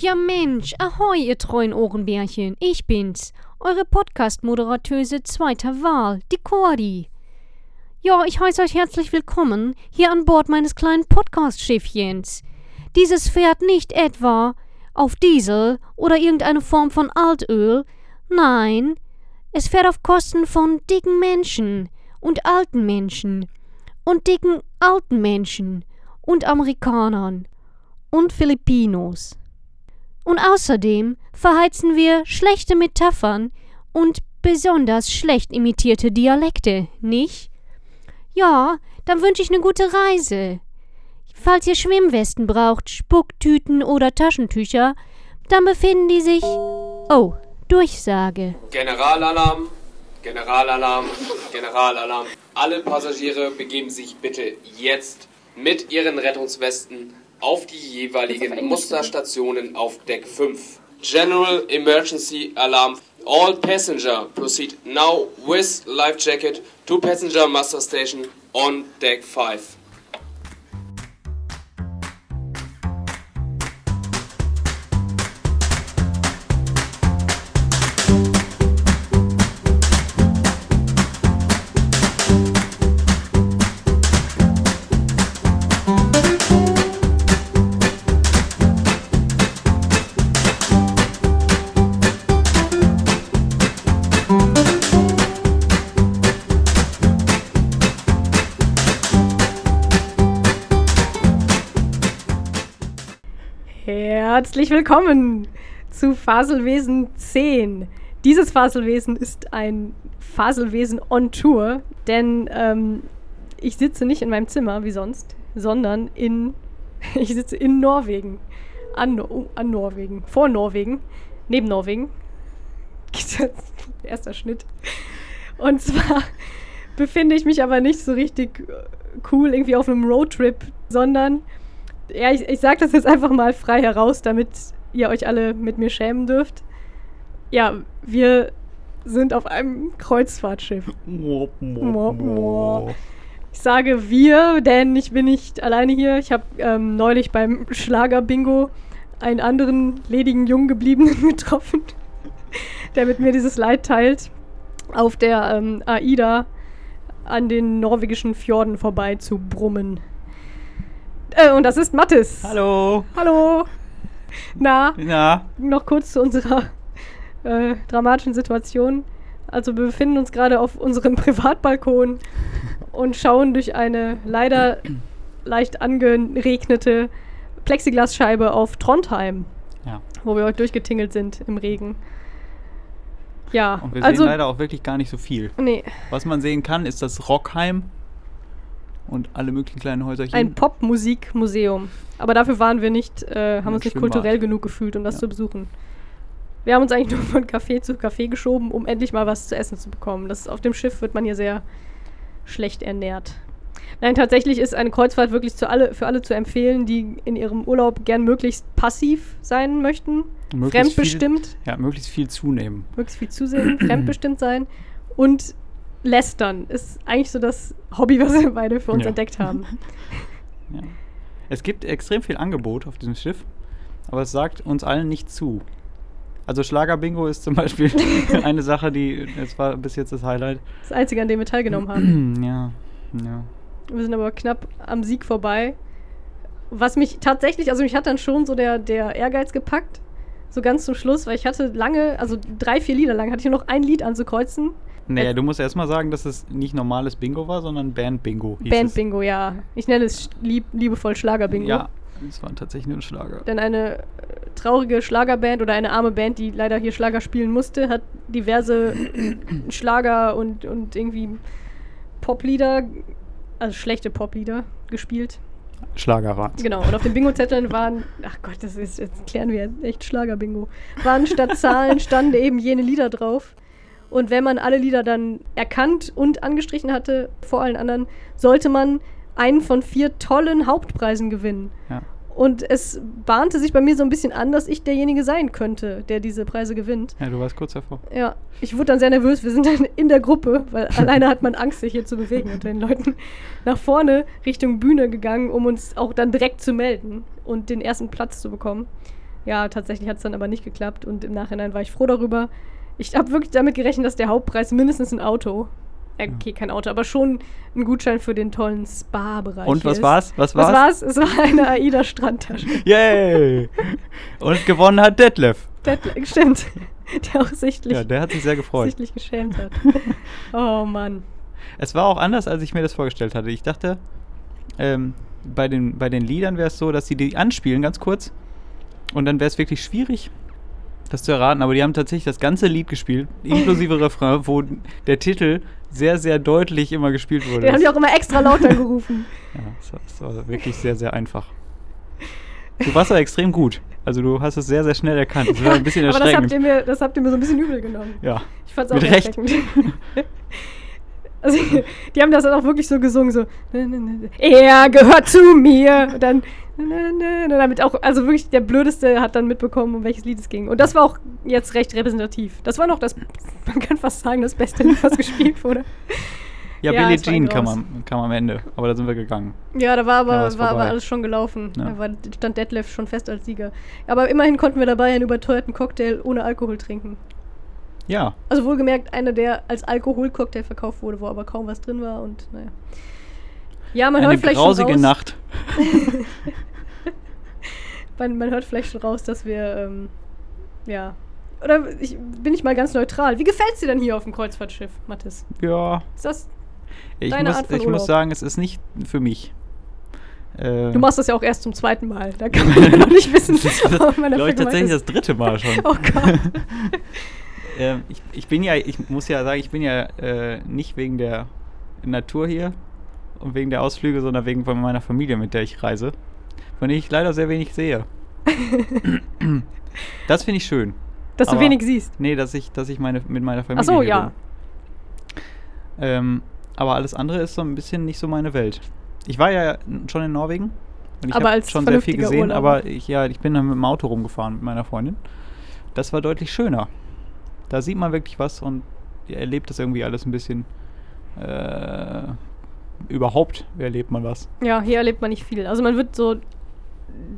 Ja Mensch, ahoi ihr treuen Ohrenbärchen, ich bin's, eure Podcast-Moderatöse zweiter Wahl, die Cordi. Ja, ich heiße euch herzlich willkommen hier an Bord meines kleinen Podcast-Schiffchens. Dieses fährt nicht etwa auf Diesel oder irgendeine Form von Altöl, nein, es fährt auf Kosten von dicken Menschen und alten Menschen und dicken alten Menschen und Amerikanern und Filipinos. Und außerdem verheizen wir schlechte Metaphern und besonders schlecht imitierte Dialekte, nicht? Ja, dann wünsche ich eine gute Reise. Falls ihr Schwimmwesten braucht, Spucktüten oder Taschentücher, dann befinden die sich. Oh, Durchsage. Generalalarm, Generalalarm, Generalalarm. Alle Passagiere begeben sich bitte jetzt mit ihren Rettungswesten auf die jeweiligen Musterstationen auf Deck 5. General Emergency Alarm. All passenger proceed now with life jacket to passenger muster station on Deck 5. Herzlich willkommen zu Faselwesen 10. Dieses Faselwesen ist ein Faselwesen on Tour, denn ähm, ich sitze nicht in meinem Zimmer wie sonst, sondern in ich sitze in Norwegen. An, no an Norwegen. Vor Norwegen. Neben Norwegen. Erster Schnitt. Und zwar befinde ich mich aber nicht so richtig cool irgendwie auf einem Roadtrip, sondern ja, ich, ich sage das jetzt einfach mal frei heraus, damit ihr euch alle mit mir schämen dürft. Ja, wir sind auf einem Kreuzfahrtschiff. Ich sage wir, denn ich bin nicht alleine hier. Ich habe ähm, neulich beim Schlager-Bingo einen anderen ledigen, jung gebliebenen getroffen, der mit mir dieses Leid teilt, auf der ähm, AIDA an den norwegischen Fjorden vorbei zu brummen. Äh, und das ist Mattes. Hallo. Hallo. Na, Na, noch kurz zu unserer äh, dramatischen Situation. Also wir befinden uns gerade auf unserem Privatbalkon und schauen durch eine leider leicht angeregnete Plexiglasscheibe auf Trondheim, ja. wo wir heute durchgetingelt sind im Regen. Ja, Und wir also sehen leider auch wirklich gar nicht so viel. nee, Was man sehen kann, ist das Rockheim und alle möglichen kleinen Häuserchen. ein Popmusikmuseum. Aber dafür waren wir nicht, äh, haben Ein uns nicht kulturell genug gefühlt, um das Ja. zu besuchen. Wir haben uns eigentlich nur von Café zu Café geschoben, um endlich mal was zu essen zu bekommen. Das, auf dem Schiff wird man hier sehr schlecht ernährt. Nein, tatsächlich ist eine Kreuzfahrt wirklich alle, für alle zu empfehlen, die in ihrem Urlaub gern möglichst passiv sein möchten, Möglichst fremdbestimmt, Viel, ja, möglichst viel zunehmen. möglichst viel zusehen, fremdbestimmt sein und lästern ist eigentlich so das Hobby, was wir beide für uns Ja. entdeckt haben. Ja. Es gibt extrem viel Angebot auf diesem Schiff, aber es sagt uns allen nicht zu. Also Schlager-Bingo ist zum Beispiel eine Sache, die, das war bis jetzt das Highlight. Das Einzige, an dem wir teilgenommen haben. ja, ja. Wir sind aber knapp am Sieg vorbei. Was mich tatsächlich, also mich hat dann schon so der, der Ehrgeiz gepackt. So ganz zum Schluss, weil ich hatte lange, also drei, vier Lieder lang, hatte ich nur noch ein Lied anzukreuzen. Naja, du musst erstmal sagen, dass es nicht normales Bingo war, sondern Band-Bingo. Band-Bingo, ja. Ich nenne es lieb, liebevoll Schlager-Bingo. Ja, es war tatsächlich nur ein Schlager. Denn eine äh, traurige Schlagerband oder eine arme Band, die leider hier Schlager spielen musste, hat diverse Schlager und, und irgendwie Poplieder, also schlechte Poplieder gespielt. Schlagerrad. Genau, und auf den Bingo-Zetteln waren, ach Gott, das ist, jetzt klären wir echt Schlager-Bingo, waren statt Zahlen standen eben jene Lieder drauf. Und wenn man alle Lieder dann erkannt und angestrichen hatte, vor allen anderen, sollte man einen von vier tollen Hauptpreisen gewinnen. Ja. Und es bahnte sich bei mir so ein bisschen an, dass ich derjenige sein könnte, der diese Preise gewinnt. ja, du warst kurz davor. Ja, ich wurde dann sehr nervös. Wir sind dann in der Gruppe, weil alleine hat man Angst, sich hier zu bewegen unter den Leuten, nach vorne Richtung Bühne gegangen, um uns auch dann direkt zu melden und den ersten Platz zu bekommen. Ja, tatsächlich hat es dann aber nicht geklappt und im Nachhinein war ich froh darüber. Ich habe wirklich damit gerechnet, dass der Hauptpreis mindestens ein Auto, äh, okay, kein Auto, aber schon ein Gutschein für den tollen Spa-Bereich Und was ist. war's? Was Was war's? war's? Es war eine AIDA-Strandtasche. Yay! Und gewonnen hat Detlef. Der, stimmt. Der auch sichtlich, Ja, der hat sich sehr gefreut. sichtlich geschämt hat. Oh Mann. Es war auch anders, als ich mir das vorgestellt hatte. Ich dachte, ähm, bei, den, bei den Liedern wäre es so, dass sie die anspielen, ganz kurz. Und dann wäre es wirklich schwierig, das zu erraten. Aber die haben tatsächlich das ganze Lied gespielt, inklusive Refrain, wo der Titel sehr, sehr deutlich immer gespielt wurde. Den haben die auch immer extra lauter gerufen. ja, das war, das war wirklich sehr, sehr einfach. Du warst aber extrem gut. Also du hast es sehr, sehr schnell erkannt. Das war ein bisschen Aber das habt, erschreckend. ihr mir, das habt ihr mir so ein bisschen übel genommen. ja. Ich fand's auch Mit Recht. Also, die haben das dann auch wirklich so gesungen, so, er gehört zu mir. Und dann, damit auch, also wirklich der Blödeste hat dann mitbekommen, um welches Lied es ging. Und das war auch jetzt recht repräsentativ. Das war noch das, man kann fast sagen, das beste Lied, was gespielt wurde. Ja, Ja, Billie Jean kam am, kam am Ende. Aber da sind wir gegangen. Ja, da war aber, Ja, war aber alles schon gelaufen. Ja. Da war, stand Detlef schon fest als Sieger. Aber immerhin konnten wir dabei einen überteuerten Cocktail ohne Alkohol trinken. Ja, Also wohlgemerkt, einer, der als Alkoholcocktail verkauft wurde, wo aber kaum was drin war und naja. Ja, man eine hört vielleicht grausige schon raus, Nacht. Man, man hört vielleicht schon raus, dass wir, ähm, ja. Oder ich, bin ich mal ganz neutral. Wie gefällt's dir denn hier auf dem Kreuzfahrtschiff, Mathis? Ja, Ist das, ich, Deine muss, Art von ich Urlaub. muss sagen, es ist nicht für mich. Äh, du machst das ja auch erst zum zweiten Mal. Da kann man ja noch nicht wissen, glaube ich, tatsächlich gemeint das dritte Mal schon. Oh Gott. Ähm, ich, ich bin ja, ich muss ja sagen, ich bin ja äh, nicht wegen der Natur hier und wegen der Ausflüge, sondern wegen von meiner Familie, mit der ich reise, von der ich leider sehr wenig sehe. das finde ich schön. Dass du Aber- wenig siehst. Nee, dass ich, dass ich meine, mit meiner Familie Ach so, ja. Ähm, aber alles andere ist so ein bisschen nicht so meine Welt. Ich war ja schon in Norwegen und ich habe schon sehr viel gesehen, Urlauber. aber ich, ja, ich bin dann mit dem Auto rumgefahren mit meiner Freundin. Das war deutlich schöner. Da sieht man wirklich was und erlebt das irgendwie alles ein bisschen. Äh, überhaupt erlebt man was. Ja, hier erlebt man nicht viel. Also man wird so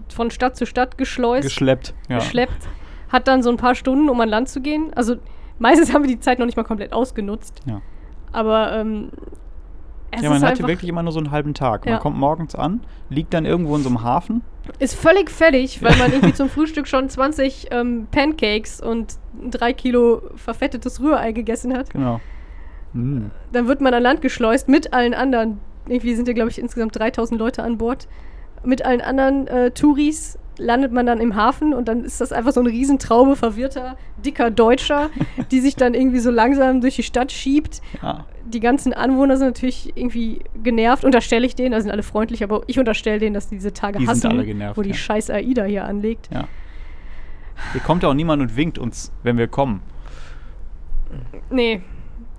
von Stadt zu Stadt geschleust, Geschleppt. Ja. geschleppt, hat dann so ein paar Stunden, um an Land zu gehen. Also meistens haben wir die Zeit noch nicht mal komplett ausgenutzt. Ja. Aber ähm, es ja, man ist hatte wirklich immer nur so einen halben Tag. Man Ja. kommt morgens an, liegt dann irgendwo in so einem Hafen. Ist völlig fertig, weil man irgendwie zum Frühstück schon 20 ähm, Pancakes und drei Kilo verfettetes Rührei gegessen hat. Genau. Mm. Dann wird man an Land geschleust mit allen anderen. Irgendwie sind ja, glaube ich, insgesamt 3000 Leute an Bord. Mit allen anderen äh, Touris landet man dann im Hafen und dann ist das einfach so eine Riesentraube verwirrter, dicker Deutscher, die sich dann irgendwie so langsam durch die Stadt schiebt. Ja. Die ganzen Anwohner sind natürlich irgendwie genervt, unterstelle ich denen, da sind alle freundlich, aber ich unterstelle denen, dass die diese Tage Die sind hassen, genervt, wo die ja. scheiß AIDA hier anlegt. Ja. Hier kommt ja auch niemand und winkt uns, wenn wir kommen. Nee.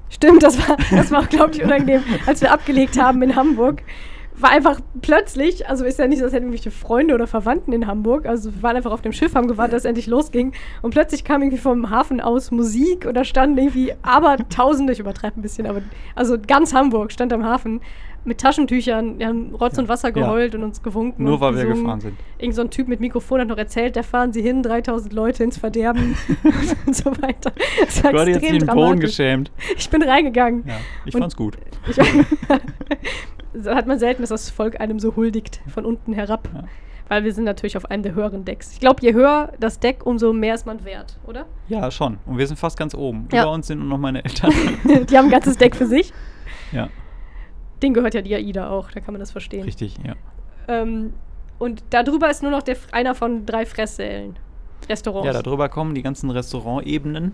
Stimmt, das war, das war glaube ich, unangenehm, als wir abgelegt haben in Hamburg. War einfach plötzlich, also ist ja nicht so, als hätten irgendwelche Freunde oder Verwandten in Hamburg. Also wir waren einfach auf dem Schiff, haben gewartet, dass es endlich losging. Und plötzlich kam irgendwie vom Hafen aus Musik und da standen irgendwie aber Tausende, ich übertreibe ein bisschen, aber also ganz Hamburg stand am Hafen mit Taschentüchern, die haben Rotz und Wasser Ja. geheult und uns gewunken. Nur weil wir gefahren sind. Irgend so ein Typ mit Mikrofon hat noch erzählt, da fahren sie hin, 3000 Leute ins Verderben und so weiter. Das war Du hast jetzt extrem den Boden dramatisch. geschämt. Ich bin reingegangen. Ja, ich Und- fand's gut. Ich, so hat man selten, dass das Volk einem so huldigt, von unten herab. Ja. Weil wir sind natürlich auf einem der höheren Decks. Ich glaube, je höher das Deck, umso mehr ist man wert, oder? Ja, schon. Und wir sind fast ganz oben. Ja. Über uns sind nur noch meine Eltern. Die haben ein ganzes Deck für sich. ja, Den gehört ja die AIDA auch, da kann man das verstehen. richtig, ja. Ähm, und darüber ist nur noch der, einer von drei Fresssälen. Restaurants. Ja, darüber kommen die ganzen Restaurantebenen.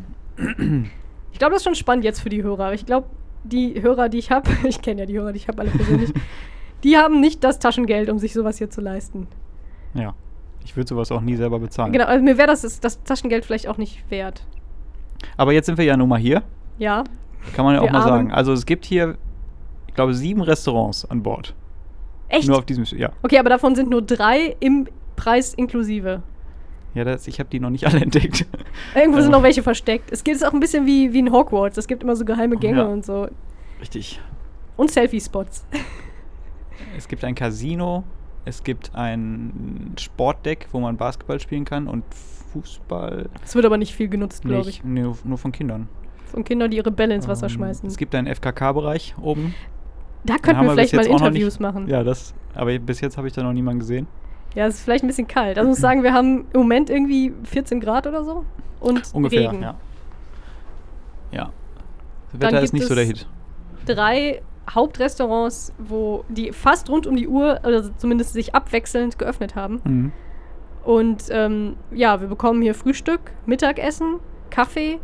Ich glaube, das ist schon spannend jetzt für die Hörer. Ich glaube, die Hörer, die ich habe, ich kenne ja die Hörer, die ich habe alle persönlich, die haben nicht das Taschengeld, um sich sowas hier zu leisten. Ja. Ich würde sowas auch nie selber bezahlen. Genau, also mir wäre das, das Taschengeld vielleicht auch nicht wert. Aber jetzt sind wir ja nun mal hier. Ja, Kann man ja auch Wir mal armen. sagen. Also es gibt hier, glaube, sieben Restaurants an Bord. echt? Nur auf diesem Schiff. Ja. Okay, aber davon sind nur drei im Preis inklusive. Ja, das, ich habe die noch nicht alle entdeckt. Irgendwo sind noch welche versteckt. Es geht auch ein bisschen wie, wie in Hogwarts. Es gibt immer so geheime Gänge Ja. und so. Richtig. Und Selfie-Spots. Es gibt ein Casino Es gibt ein Sportdeck, wo man Basketball spielen kann und Fußball Es wird aber nicht viel genutzt, glaube ich. nee, nur von Kindern. Von Kindern, die ihre Bälle ins Wasser Ähm, schmeißen. Es gibt einen FKK-Bereich oben. Da könnten wir vielleicht mal Interviews nicht- machen. Ja, das. Aber bis jetzt habe ich da noch niemanden gesehen. Ja, es ist vielleicht ein bisschen kalt. Also ich muss sagen, wir haben im Moment irgendwie 14 Grad oder so. Und Ungefähr, Regen. ja. Ja. Das Wetter ist nicht so der Hit. Drei Hauptrestaurants, wo die fast rund um die Uhr, also zumindest sich abwechselnd geöffnet haben. Mhm. Und ähm, ja, wir bekommen hier Frühstück, Mittagessen, Kaffee,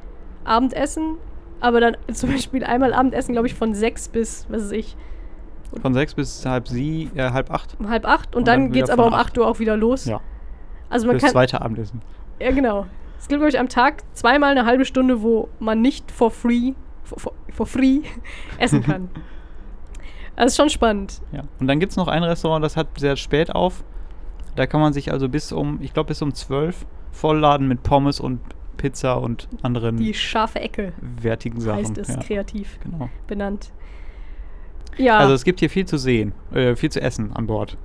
Abendessen. Aber dann zum Beispiel einmal Abendessen, glaube ich, von sechs bis, was weiß ich, Von sechs bis halb sie, äh, halb acht. um halb acht. Und, Und dann, dann geht es aber um acht. Uhr auch wieder los. Ja. Also man Das kann. zweite Abendessen. Ja, genau. Es gibt, glaube ich, am Tag zweimal eine halbe Stunde, wo man nicht for free, for, for, for free essen kann. Das ist schon spannend. Ja. Und dann gibt es noch ein Restaurant, das hat sehr spät auf. Da kann man sich also bis um, ich glaube bis um zwölf vollladen mit Pommes und Pizza und anderen Die scharfe Ecke wertigen Sachen. heißt es, ja. kreativ Genau. benannt. Ja, Also es gibt hier viel zu sehen, äh, viel zu essen an Bord.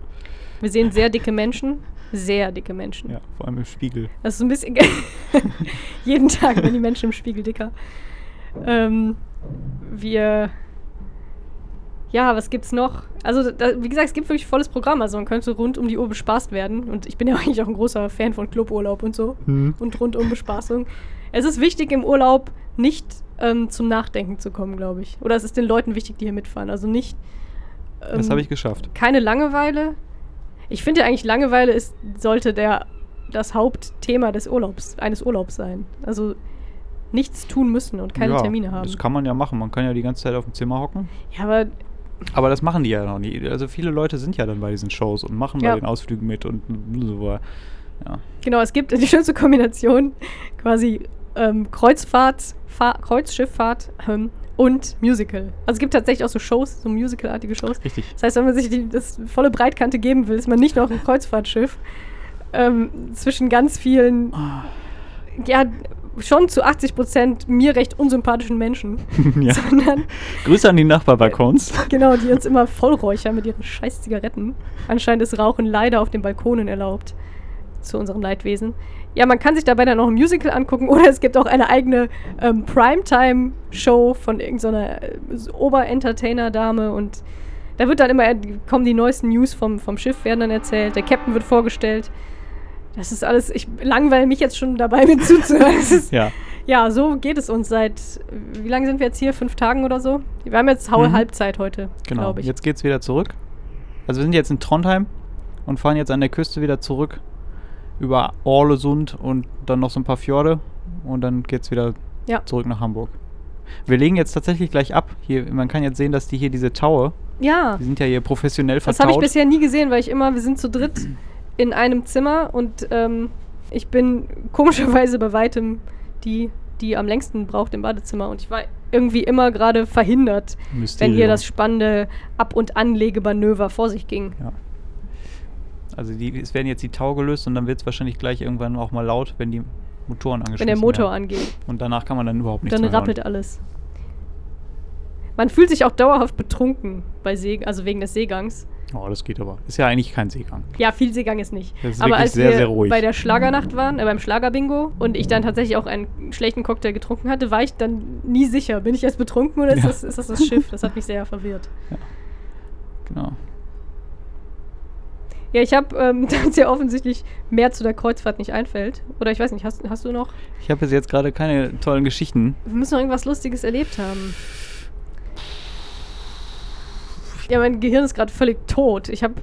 wir sehen sehr dicke Menschen. Sehr dicke Menschen. Ja, vor allem im Spiegel. Das ist ein bisschen. jeden Tag werden die Menschen im Spiegel dicker. Ähm, wir. Ja, was gibt's noch? Also, da, wie gesagt, es gibt wirklich volles Programm. Also, man könnte rund um die Uhr bespaßt werden. Und ich bin ja eigentlich auch ein großer Fan von Cluburlaub und so. Mhm. Und rundum Bespaßung. Es ist wichtig, im Urlaub nicht ähm, zum Nachdenken zu kommen, glaube ich. Oder es ist den Leuten wichtig, die hier mitfahren. Also nicht. Das ähm, habe ich geschafft. keine Langeweile. Ich finde ja eigentlich, Langeweile ist, sollte der, das Hauptthema des Urlaubs, eines Urlaubs sein. Also nichts tun müssen und keine ja, Termine haben. Das kann man ja machen. Man kann ja die ganze Zeit auf dem Zimmer hocken. ja, aber Aber das machen die ja noch nie. Also viele Leute sind ja dann bei diesen Shows und machen Ja. bei den Ausflügen mit und so. Ja. genau, es gibt die schönste Kombination, quasi ähm, Kreuzfahrt, Fahr Kreuzschifffahrt ähm, und Musical. Also es gibt tatsächlich auch so Shows, so Musical-artige Shows. Richtig. Das heißt, wenn man sich die, das volle Breitkante geben will, ist man nicht noch auf einem Kreuzfahrtschiff ähm, zwischen ganz vielen, ja, schon zu 80 Prozent mir recht unsympathischen Menschen, ja. sondern Grüße an die Nachbarbalkons. genau, die uns immer vollräuchern mit ihren scheiß Zigaretten. Anscheinend ist Rauchen leider auf den Balkonen erlaubt. Zu unserem Leidwesen. Ja, man kann sich dabei dann noch ein Musical angucken oder es gibt auch eine eigene ähm, Primetime-Show von irgendeiner äh, Ober-Entertainer-Dame und da wird dann immer, kommen die neuesten News vom, vom Schiff, werden dann erzählt, der Captain wird vorgestellt. Das ist alles, ich langweile mich jetzt schon dabei, mir zuzuhören. Ist, Ja. ja, so geht es uns seit, wie lange sind wir jetzt hier? Fünf Tagen oder so? Wir haben jetzt Mhm. Halbzeit heute, Genau. glaube ich. Jetzt geht's wieder zurück. Also wir sind jetzt in Trondheim und fahren jetzt an der Küste wieder zurück über Orlesund und dann noch so ein paar Fjorde und dann geht's wieder Ja. zurück nach Hamburg. Wir legen jetzt tatsächlich gleich ab. Hier, man kann jetzt sehen, dass die hier diese Taue, Ja, die sind ja hier professionell das vertaut. habe ich bisher nie gesehen, weil ich immer, wir sind zu dritt in einem Zimmer und ähm, ich bin komischerweise bei weitem die, die am längsten braucht im Badezimmer und ich war irgendwie immer gerade verhindert, wenn Mysterium. hier das spannende Ab- und Anlegemanöver vor sich ging. Ja. Also die, es werden jetzt die Tau gelöst und dann wird es wahrscheinlich gleich irgendwann auch mal laut, wenn die Motoren angeschlossen Wenn der Motor werden. angeht, Und danach kann man dann überhaupt nichts dann mehr rappelt hören. alles. Man fühlt sich auch dauerhaft betrunken bei See, also wegen des Seegangs. Oh, das geht aber. Ist ja eigentlich kein Seegang. Ja, viel Seegang ist nicht. Das ist Aber als sehr, wir sehr ruhig. bei der Schlagernacht waren, äh, beim Schlagerbingo, und ich dann tatsächlich auch einen schlechten Cocktail getrunken hatte, war ich dann nie sicher. Bin ich jetzt betrunken oder ist, Ja. das, ist das das Schiff? Das hat mich sehr verwirrt. Genau. Ja, ich habe, ähm, da uns ja offensichtlich mehr zu der Kreuzfahrt nicht einfällt. Oder ich weiß nicht, hast, hast du noch? Ich habe jetzt gerade keine tollen Geschichten. Wir müssen noch irgendwas Lustiges erlebt haben. Ja, mein Gehirn ist gerade völlig tot. Ich habe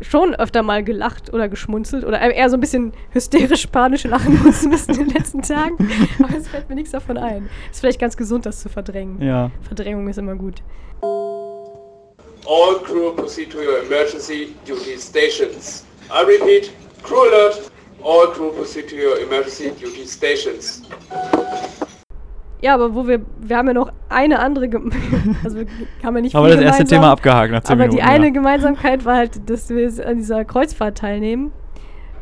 schon öfter mal gelacht oder geschmunzelt oder eher so ein bisschen hysterisch panisch lachen müssen in den letzten Tagen. Aber es fällt mir nichts davon ein. Ist vielleicht ganz gesund, das zu verdrängen. Ja. Verdrängung ist immer gut. All crew proceed to your emergency duty stations. I repeat, crew alert. All crew proceed to your emergency duty stations. Ja, aber wo wir, wir haben ja noch eine andere, gem also wir haben ja nicht Aber das erste. Thema abgehakt nach 10 Aber Minuten. die eine ja. Gemeinsamkeit war halt, dass wir an dieser Kreuzfahrt teilnehmen.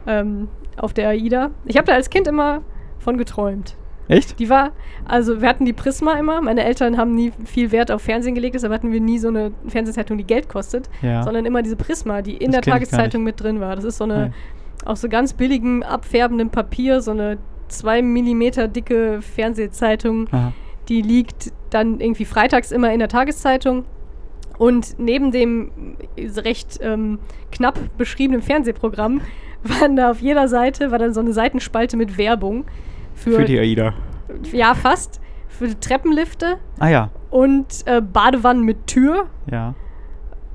Ähm, auf der AIDA. Ich habe da als Kind immer von geträumt. Echt? Die war, also wir hatten die Prisma immer. Meine Eltern haben nie viel Wert auf Fernsehen gelegt, deshalb hatten wir nie so eine Fernsehzeitung, die Geld kostet, Ja. sondern immer diese Prisma, die in Das der Tageszeitung mit drin war. Das ist so eine, Nein. aus so ganz billigem, abfärbendem Papier, so eine 2 Millimeter dicke Fernsehzeitung. Aha. Die liegt dann irgendwie freitags immer in der Tageszeitung. Und neben dem recht ähm, knapp beschriebenen Fernsehprogramm waren da auf jeder Seite, war dann so eine Seitenspalte mit Werbung. Für, Für die AIDA. ja, fast. Für Treppenlifte Ah ja. und äh, Badewannen mit Tür. Ja.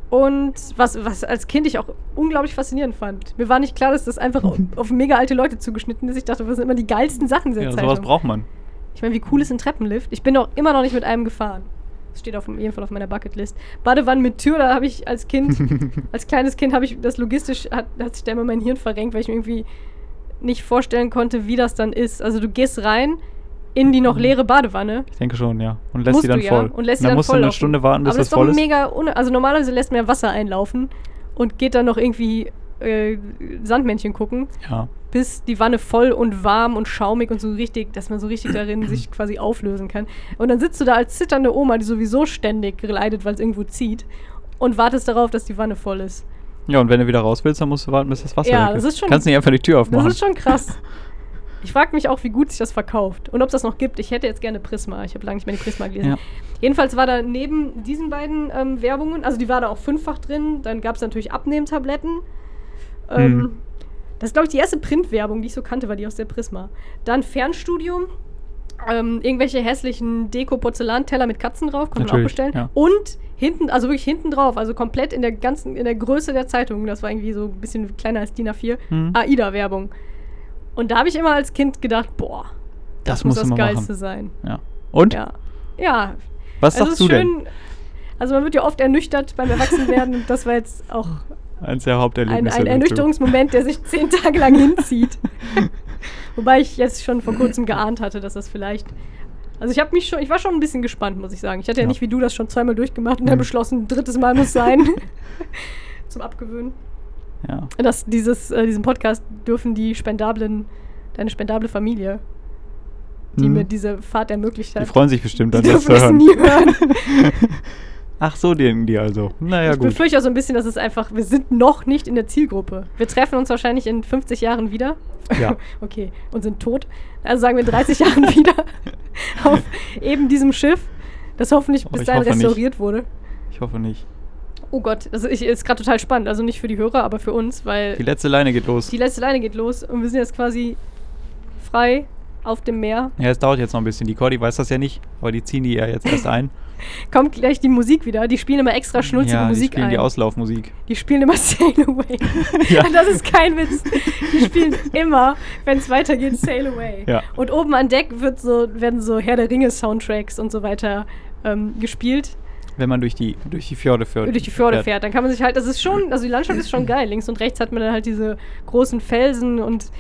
Und was, was als Kind ich auch unglaublich faszinierend fand. Mir war nicht klar, dass das einfach auf, auf mega alte Leute zugeschnitten ist. Ich dachte, das sind immer die geilsten Sachen Ja, Zeitung. sowas braucht man. Ich meine, wie cool ist ein Treppenlift? Ich bin auch immer noch nicht mit einem gefahren. Das steht auf jeden Fall auf meiner Bucketlist. Badewannen mit Tür, da habe ich als Kind, als kleines Kind habe ich das logistisch, hat, hat sich da immer mein Hirn verrenkt, weil ich mir irgendwie nicht vorstellen konnte, wie das dann ist. Also du gehst rein in die noch leere Badewanne. Ich denke schon, ja. Und lässt sie dann du, ja. voll. Und lässt sie dann dann musst du eine laufen. Stunde warten, bis Aber das das voll ist. mega, also normalerweise lässt man ja Wasser einlaufen und geht dann noch irgendwie äh, Sandmännchen gucken, Ja. bis die Wanne voll und warm und schaumig und so richtig, dass man so richtig darin sich quasi auflösen kann. Und dann sitzt du da als zitternde Oma, die sowieso ständig leidet, weil es irgendwo zieht und wartest darauf, dass die Wanne voll ist. Ja, und wenn du wieder raus willst, dann musst du warten, bis das Wasser Ja, weg das ist. ist schon- Kannst nicht einfach die Tür aufmachen. Das ist schon krass. Ich frage mich auch, wie gut sich das verkauft und ob es das noch gibt. Ich hätte jetzt gerne Prisma. Ich habe lange nicht mehr die Prisma gelesen. Ja. Jedenfalls war da neben diesen beiden ähm, Werbungen, also die war da auch fünffach drin, dann gab es natürlich Abnehmtabletten. Ähm, Mhm. Das ist, glaube ich, die erste Printwerbung, die ich so kannte, war die aus der Prisma. Dann Fernstudium, ähm, irgendwelche hässlichen Deko-Porzellanteller mit Katzen drauf, konnte man auch bestellen. ja. Und hinten, also wirklich hinten drauf, also komplett in der ganzen, in der Größe der Zeitung, das war irgendwie so ein bisschen kleiner als DIN A4, Mhm. AIDA-Werbung. Und da habe ich immer als Kind gedacht, boah, das, Das muss das Geilste machen. sein. Ja. Und? Ja. Ja. Was Also sagst du ist denn? schön, Also man wird ja oft ernüchtert beim Erwachsenwerden und das war jetzt auch Eins der ein, Haupterlebnisse. ein. Ernüchterungsmoment, der sich zehn Tage lang hinzieht. Wobei ich jetzt schon vor kurzem geahnt hatte, dass das vielleicht. Also ich habe mich schon, ich war schon ein bisschen gespannt, muss ich sagen. Ich hatte ja, Ja. nicht wie du das schon zweimal durchgemacht und dann Mhm. beschlossen, ein drittes Mal muss sein. Zum Abgewöhnen. Ja. Das, dieses, äh, diesen Podcast dürfen die spendablen, deine spendable Familie, die Mhm. mir diese Fahrt ermöglicht Die hat, freuen sich bestimmt, die dann das zu hören. nie hören. Ach so, denken die also. Naja, ich gut. befürchte auch so ein bisschen, dass es einfach, wir sind noch nicht in der Zielgruppe. Wir treffen uns wahrscheinlich in 50 Jahren wieder. Ja. okay, und sind tot. Also sagen wir in 30 Jahren wieder auf eben diesem Schiff, das hoffentlich Oh, bis ich dahin hoffe nicht. restauriert wurde. Ich hoffe nicht. Oh Gott, das ist, ist gerade total spannend. Also nicht für die Hörer, aber für uns, weil Die letzte Leine geht los. die letzte Leine geht los und wir sind jetzt quasi frei auf dem Meer. Ja, es dauert jetzt noch ein bisschen. Die Cordy weiß das ja nicht, aber die ziehen die ja jetzt erst ein. Kommt gleich die Musik wieder. Die spielen immer extra schnulzige ja, die Musik spielen ein. die Auslaufmusik. Die spielen immer Sail Away. Ja. Das ist kein Witz. Die spielen immer, wenn es weitergeht, Sail Away. Ja. Und oben an Deck wird so, werden so Herr der Ringe Soundtracks und so weiter ähm, gespielt, Wenn man durch die, durch die Fjorde fährt. durch die Fjorde fährt. Dann kann man sich halt, das ist schon, also die Landschaft ist schon geil. Links und rechts hat man dann halt diese großen Felsen und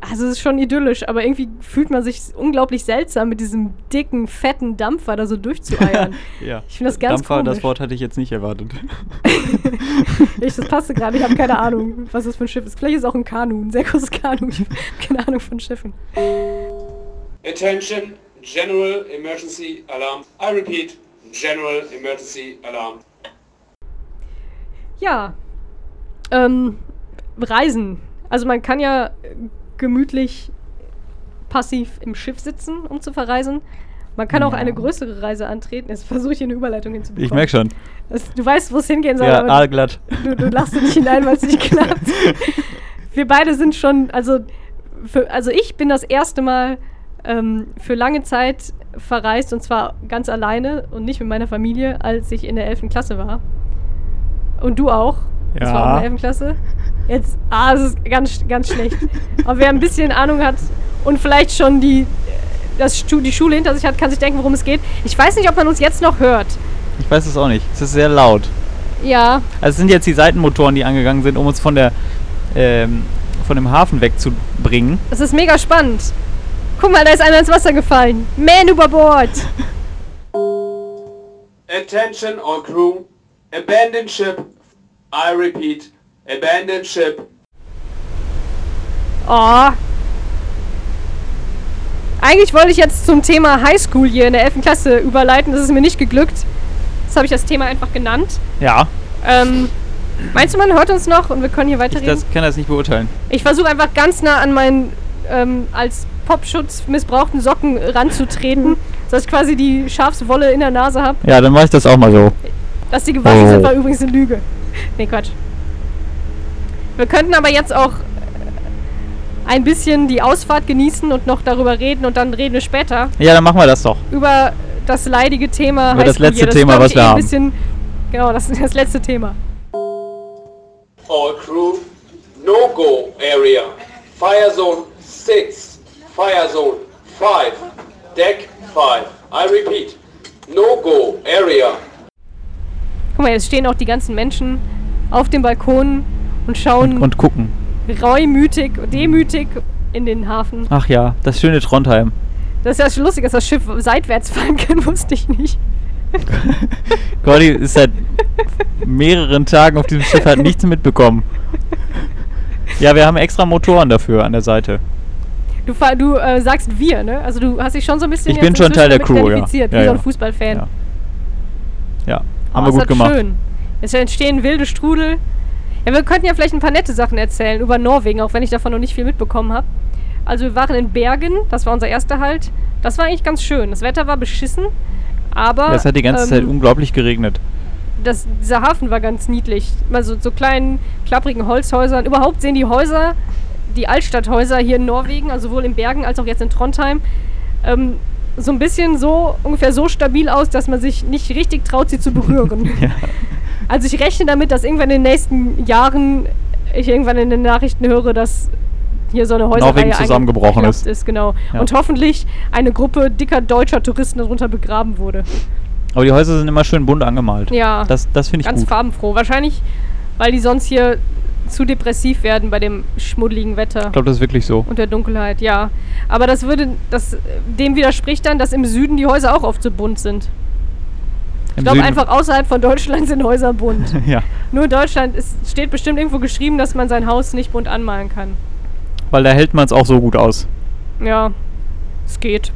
also es ist schon idyllisch, aber irgendwie fühlt man sich unglaublich seltsam mit diesem dicken, fetten Dampfer da so durchzueiern. ja. Ich finde das ganz Dampfer, das komisch. Wort hatte ich jetzt nicht erwartet. Ich, das passte gerade, ich habe keine Ahnung, was das für ein Schiff ist. Vielleicht ist es auch ein Kanu, ein sehr großes Kanu. Ich habe keine Ahnung von Schiffen. Attention, General Emergency Alarm. I repeat, General Emergency Alarm. Ja. Ähm, Reisen. Also man kann ja äh, gemütlich passiv im Schiff sitzen, um zu verreisen. Man kann auch Ja. eine größere Reise antreten. Jetzt versuche ich hier eine Überleitung hinzubekommen. Ich merke schon. Das, du weißt, wo es hingehen soll, Ja, aalglatt. du, du lachst nicht hinein, weil es nicht klappt. Wir beide sind schon, also, für, also ich bin das erste Mal ähm, für lange Zeit verreist und zwar ganz alleine und nicht mit meiner Familie, als ich in der 11. Klasse war. Und du auch. Das war auch in der Ja. 11. Klasse. Jetzt, ah, es ist ganz, ganz schlecht. Aber wer ein bisschen Ahnung hat und vielleicht schon die, das, die Schule hinter sich hat, kann sich denken, worum es geht. Ich weiß nicht, ob man uns jetzt noch hört. Ich weiß es auch nicht. Es ist sehr laut. Ja, Also es sind jetzt die Seitenmotoren, die angegangen sind, um uns von der ähm, von dem Hafen wegzubringen. Das ist mega spannend. Guck mal, da ist einer ins Wasser gefallen. Man über Bord. Attention all crew. Abandon ship. I repeat, abandon ship. Oh. Eigentlich wollte ich jetzt zum Thema Highschool hier in der 11. Klasse überleiten. Das ist mir nicht geglückt. Das habe ich das Thema einfach genannt. Ja, Ähm, meinst du, man hört uns noch und wir können hier ich weiterreden? das, kann das nicht beurteilen. Ich versuche einfach ganz nah an meinen ähm, als Popschutz missbrauchten Socken ranzutreten, dass ich quasi die Schafswolle in der Nase habe. Ja, dann mache ich das auch mal so. Dass die gewaschen Oh. sind, war übrigens eine Lüge. Nee, Quatsch. Wir könnten aber jetzt auch äh, ein bisschen die Ausfahrt genießen und noch darüber reden und dann reden wir später Ja, dann machen wir das doch. über das leidige Thema. Über das letzte hier. Thema, was wir eh ein haben. Bisschen, genau, das ist das letzte Thema. All crew, no go area. Fire zone 6, fire zone 5, deck 5. I repeat, no go area. Guck mal, jetzt stehen auch die ganzen Menschen auf dem Balkon und schauen Und gucken. reumütig, demütig in den Hafen. Ach ja, das schöne Trondheim. Das ist ja schon lustig, dass das Schiff seitwärts fahren kann, wusste ich nicht. Gordy ist seit mehreren Tagen auf diesem Schiff, hat nichts mitbekommen. Ja, wir haben extra Motoren dafür an der Seite. Du, du äh, sagst wir, ne? Also du hast dich schon so ein bisschen Ich bin schon Teil der Crew, ja. Ja, wie so ja. ein Fußballfan. Ja. Ja, Oh, haben wir ist gut gemacht. schön. Jetzt entstehen wilde Strudel. Ja, wir könnten ja vielleicht ein paar nette Sachen erzählen über Norwegen, auch wenn ich davon noch nicht viel mitbekommen habe. Also wir waren in Bergen, das war unser erster Halt. Das war eigentlich ganz schön. Das Wetter war beschissen, aber Es hat die ganze ähm, Zeit unglaublich geregnet. das, dieser Hafen war ganz niedlich. Also so kleinen, klapprigen Holzhäusern. Überhaupt sehen die Häuser, die Altstadthäuser hier in Norwegen, also sowohl in Bergen als auch jetzt in Trondheim, ähm, so ein bisschen so, ungefähr so stabil aus, dass man sich nicht richtig traut, sie zu berühren. Ja. Also ich rechne damit, dass irgendwann in den nächsten Jahren ich irgendwann in den Nachrichten höre, dass hier so eine Häuserreihe Norwegen zusammengebrochen eingeklappt ist. genau. Ja. Und hoffentlich eine Gruppe dicker deutscher Touristen darunter begraben wurde. Aber die Häuser sind immer schön bunt angemalt. Ja. Das, das finde ich Ganz gut. farbenfroh. Wahrscheinlich, weil die sonst hier zu depressiv werden bei dem schmuddeligen Wetter Ich glaube, das ist wirklich so. und der Dunkelheit, ja. Aber das würde, das dem widerspricht dann, dass im Süden die Häuser auch oft so bunt sind. Ich Im glaube Süden- einfach außerhalb von Deutschland sind Häuser bunt. ja, Nur in Deutschland ist, steht bestimmt irgendwo geschrieben, dass man sein Haus nicht bunt anmalen kann. weil da hält man es auch so gut aus. Ja, es geht.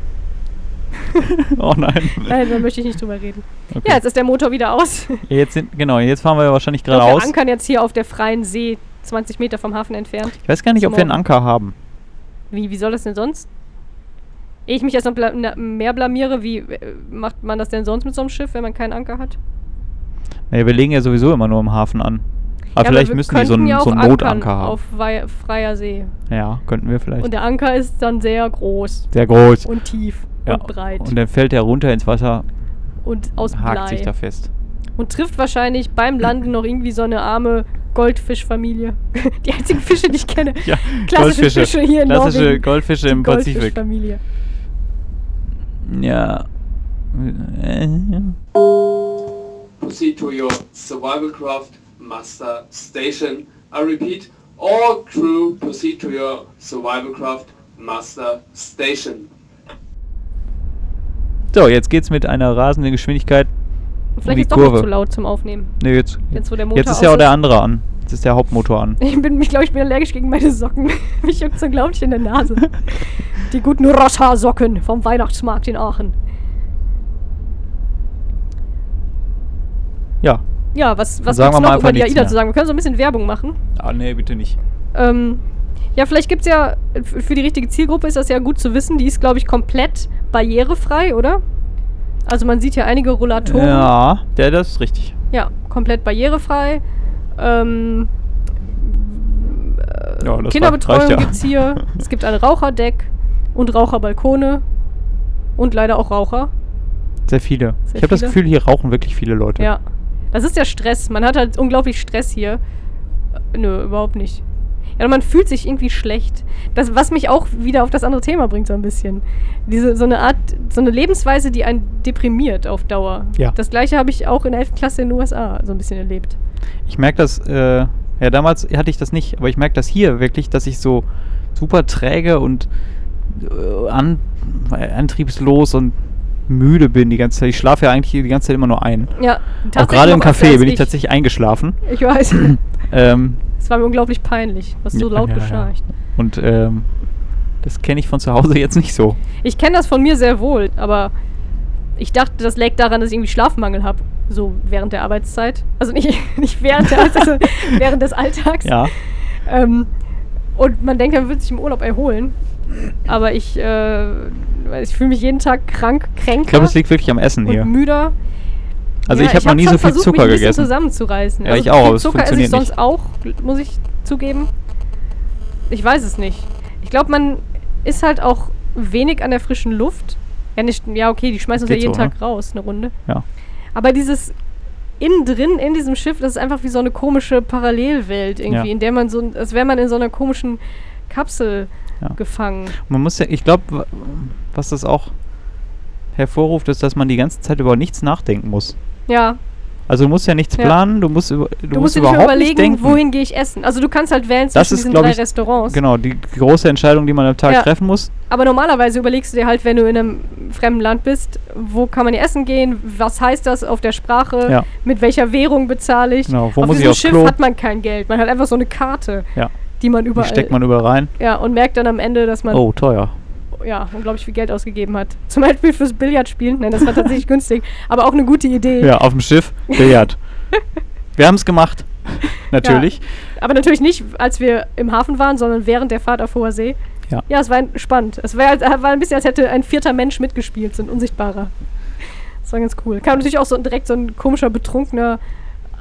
Oh nein. Nein, da möchte ich nicht drüber reden. Okay. Ja, jetzt ist der Motor wieder aus. Jetzt sind, genau, jetzt fahren wir wahrscheinlich geradeaus. Wir ankern jetzt hier auf der freien See, 20 Meter vom Hafen entfernt. Ich weiß gar nicht, ob wir einen. Anker haben. Wie, wie soll das denn sonst? Ehe ich mich jetzt noch bla mehr blamiere, wie äh, macht man das denn sonst mit so einem Schiff, wenn man keinen Anker hat? Naja, wir legen ja sowieso immer nur im Hafen an. Aber Ja, vielleicht wir müssen die so einen, ja so einen Notanker haben. Auf freier See. Ja, könnten wir vielleicht. Und der Anker ist dann sehr groß Sehr groß. und tief ja. und breit Und dann fällt er runter ins Wasser, und aus hakt sich Blei. da fest. Und trifft wahrscheinlich beim Landen noch irgendwie so eine arme Goldfischfamilie. die einzigen Fische, die ich kenne. Ja, Klassische Goldfische. Fische hier in Klassische Norwegen. Goldfische im Pazifik. Ja. Proceed to your survival craft master station. I repeat, all crew proceed to your survival craft master station. So, jetzt geht's mit einer rasenden Geschwindigkeit. Und um vielleicht die ist doch noch Kurve. zu laut zum Aufnehmen. Nee, jetzt, Jetzt, jetzt ist ja auch der andere an. Jetzt ist der Hauptmotor an. Ich bin, ich glaube, ich bin allergisch gegen meine Socken. Mich juckt so unglaublich in der Nase. Die guten Rosshaar-Socken vom Weihnachtsmarkt in Aachen. Ja. Ja, was, was sagen wir mal noch über die AIDA mehr. zu sagen? Wir können so ein bisschen Werbung machen. Ah, nee, bitte nicht. Ähm, ja, vielleicht gibt es ja, für die richtige Zielgruppe ist das ja gut zu wissen. Die ist, glaube ich, komplett barrierefrei, oder? Also man sieht ja einige Rollatoren. Ja, der, das ist richtig. Ja, komplett barrierefrei. Ähm, äh, Ja, Kinderbetreuung reicht ja. gibt's hier. Es gibt ein Raucherdeck und Raucherbalkone. Und leider auch Raucher. Sehr viele. Sehr ich habe das? Gefühl, hier rauchen wirklich viele Leute. Ja. Das ist ja Stress. Man hat halt unglaublich Stress hier. Äh, Nö, überhaupt nicht. Ja, man fühlt sich irgendwie schlecht. Das, was mich auch wieder auf das andere Thema bringt, so ein bisschen. Diese, so eine Art, so eine Lebensweise, die einen deprimiert auf Dauer. Ja. Das gleiche habe ich auch in der 11. Klasse in den USA so ein bisschen erlebt. Ich merke das, äh, ja, damals hatte ich das nicht, aber ich merke das hier wirklich, dass ich so super träge und äh, an, antriebslos und müde bin die ganze Zeit. Ich schlafe ja eigentlich die ganze Zeit immer nur ein. Ja, Auch gerade im Café bin ich tatsächlich eingeschlafen. Ich weiß. Ähm, Es war mir unglaublich peinlich, was so Ja, laut ja, ja. geschnarcht. und ähm, Das kenne ich von zu Hause jetzt nicht so. Ich kenne das von mir sehr wohl, aber ich dachte, das lägt daran, dass ich irgendwie Schlafmangel habe. So während der Arbeitszeit. Also nicht, nicht während der Arbeitszeit, sondern während des Alltags. Ja. Ähm, und man denkt, man wird sich im Urlaub erholen. Aber ich, äh, ich fühle mich jeden Tag krank, kränker Ich glaube, es liegt wirklich am Essen hier. müder. Also Ja, ich habe noch nie so viel versucht, Zucker mich gegessen. zusammenzureißen. Ja, also ich auch, aber es Zucker esse ich sonst auch, muss ich zugeben. Ich weiß es nicht. Ich glaube, man ist halt auch wenig an der frischen Luft. Ja, nicht, ja okay, die schmeißen uns ja jeden so, ne? Tag raus, eine Runde. Ja. Aber dieses innen drin in diesem Schiff, das ist einfach wie so eine komische Parallelwelt irgendwie, Ja. in der man so, als wäre man in so einer komischen Kapsel Ja. gefangen. Man muss ja, ich glaube, was das auch hervorruft, ist, dass man die ganze Zeit über nichts nachdenken muss. Ja, Also du musst ja nichts Ja. planen, du musst, über, du, du, musst musst überhaupt mehr nicht überlegen, denken. wohin gehe ich essen. Also du kannst halt wählen Das zwischen ist, diesen drei ich, Restaurants. Genau, die große Entscheidung, die man am Tag Ja. treffen muss. Aber normalerweise überlegst du dir halt, wenn du in einem fremden Land bist, wo kann man hier essen gehen, was heißt das auf der Sprache, Ja. mit welcher Währung bezahle ich. Genau, wo auf muss ich diesem aufs Schiff Klo? hat man kein Geld, man hat einfach so eine Karte, Ja. die man Die überall... steckt man überall rein. ja, und merkt dann am Ende, dass man Oh, teuer. Ja, unglaublich viel Geld ausgegeben hat. Zum Beispiel fürs Billardspielen. Nein, das war tatsächlich günstig, aber auch eine gute Idee. Ja, auf dem Schiff, Billard. Wir haben es gemacht. Natürlich. Aber natürlich nicht, als wir im Hafen waren, sondern während der Fahrt auf hoher See. Ja. Ja, es war spannend. Es war, war ein bisschen, als hätte ein vierter Mensch mitgespielt, so ein Unsichtbarer. Das war ganz cool. Kam natürlich auch so direkt so ein komischer, betrunkener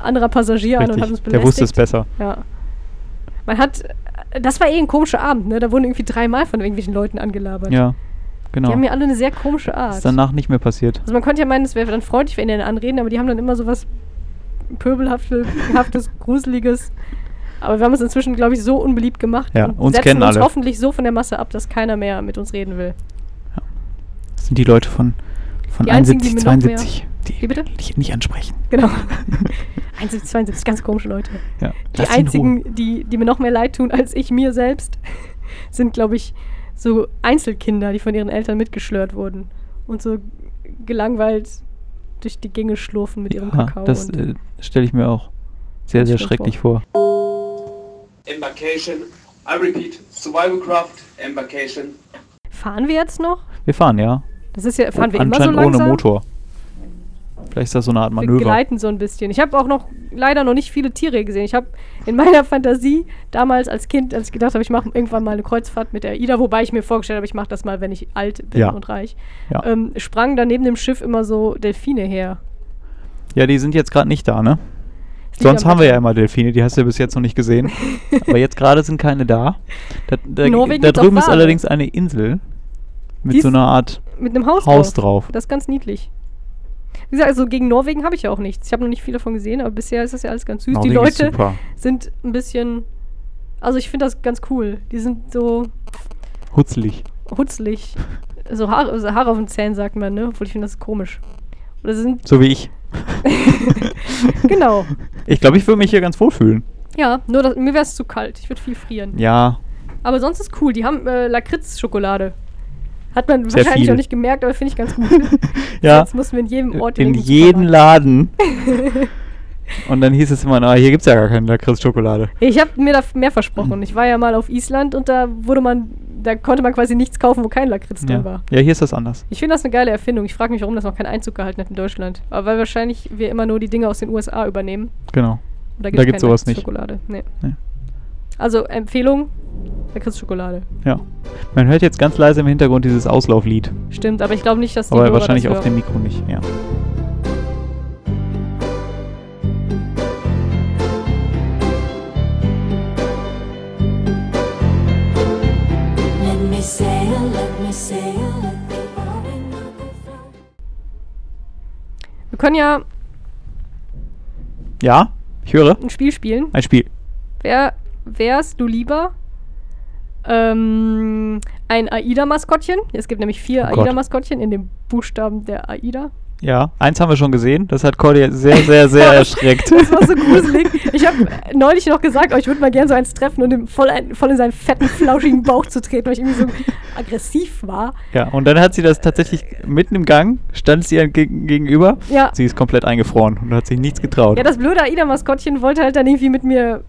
anderer Passagier an und hat uns Richtig. belästigt. Der wusste es besser. Ja. Man hat, das war eh ein komischer Abend, ne? Da wurden irgendwie dreimal von irgendwelchen Leuten angelabert. Ja, Die genau. haben ja alle eine sehr komische Art. Ist danach nicht mehr passiert. Also man könnte ja meinen, es wäre dann freundlich, wenn die einen anreden, aber die haben dann immer so was pöbelhaftes, gruseliges. Aber wir haben uns inzwischen, glaube ich, so unbeliebt gemacht Ja, und uns setzen kennen uns alle. hoffentlich so von der Masse ab, dass keiner mehr mit uns reden will. Das sind die Leute von, von Die einzigen, die 71, mir noch 72, die bitte? nicht, nicht ansprechen. Genau. 71, 72, ganz komische Leute. Ja. Die einzigen, die, die mir noch mehr leid tun als ich mir selbst, sind, glaube ich, so Einzelkinder, die von ihren Eltern mitgeschlört wurden und so gelangweilt durch die Gänge schlurfen mit ihrem Ja, Kakao. das äh, stelle ich mir auch sehr, sehr schrecklich vor. Embarkation. I repeat, Survival Craft, Embarkation. fahren wir jetzt noch? Wir fahren, ja. Das ist ja, fahren wir immer so Anscheinend langsam? ohne Motor. Vielleicht ist das so eine Art Manöver. gleiten so ein bisschen. Ich habe auch noch leider noch nicht viele Tiere gesehen. Ich habe in meiner Fantasie damals als Kind, als ich gedacht habe, ich mache irgendwann mal eine Kreuzfahrt mit der AIDA, wobei ich mir vorgestellt habe, ich mache das mal, wenn ich alt bin Ja. und reich, Ja. ähm, sprangen da neben dem Schiff immer so Delfine her. Ja, die sind jetzt gerade nicht da, ne? Sonst haben wir ja immer Delfine, die hast du ja bis jetzt noch nicht gesehen. Aber jetzt gerade sind keine da. Da, da, da drüben ist allerdings eine Insel mit so einer Art Mit einem Haus, Haus drauf. drauf. Das ist ganz niedlich. Wie gesagt, also gegen Norwegen habe ich ja auch nichts. Ich habe noch nicht viel davon gesehen, aber bisher ist das ja alles ganz süß. Norwegen die Leute sind ein bisschen. Also ich finde das ganz cool. Die sind so Hutzlig. hutzlig. So Haare, also Haare auf den Zähnen, sagt man, ne? Obwohl ich finde das komisch. Oder sind. So wie ich. Genau. Ich glaube, ich würde mich hier ganz wohl fühlen. Ja, nur das, mir wäre es zu kalt. Ich würde viel frieren. Ja, Aber sonst ist cool. Die haben äh, Lakritz-Schokolade. Hat man Sehr wahrscheinlich viel. auch nicht gemerkt, aber finde ich ganz gut. ja. Jetzt mussten wir in jedem Ort In Supermarkt- Laden. Und dann hieß es immer, na, hier gibt es ja gar keine Lakritz-Schokolade. Ich habe mir da mehr versprochen. Ich war ja mal auf Island und da wurde man, da konnte man quasi nichts kaufen, wo kein Lakritz drin Ja. war. ja, hier ist das anders. Ich finde das eine geile Erfindung. Ich frage mich, warum das noch keinen Einzug gehalten hat in Deutschland. Aber weil wahrscheinlich wir immer nur die Dinge aus den USA übernehmen. Genau. Und da gibt's keine sowas nicht. Schokolade. Nee. Nee. Also Empfehlung, Lakritz-Schokolade. Ja. Man hört jetzt ganz leise im Hintergrund dieses Auslauflied. Stimmt, aber ich glaube nicht, dass die Aber Hörer wahrscheinlich das auf dem. Mikro nicht. Ja. Wir können ja Ja, ich höre. ein Spiel spielen. Ein Spiel. Wer wärst du lieber? Ähm, ein AIDA-Maskottchen. Es gibt nämlich vier Oh. AIDA-Maskottchen in dem Buchstaben der AIDA. Ja, eins haben wir schon gesehen. Das hat Cordy sehr, sehr, sehr erschreckt. Das war so gruselig. Ich habe neulich noch gesagt, oh, ich würde mal gerne so eins treffen und ihm voll, ein, voll in seinen fetten, flauschigen Bauch zu treten, weil ich irgendwie so aggressiv war. Ja, und dann hat sie das tatsächlich mitten im Gang, stand sie ihr geg gegenüber. Ja. Sie ist komplett eingefroren und hat sich nichts getraut. Ja, das blöde AIDA-Maskottchen wollte halt dann irgendwie mit mir,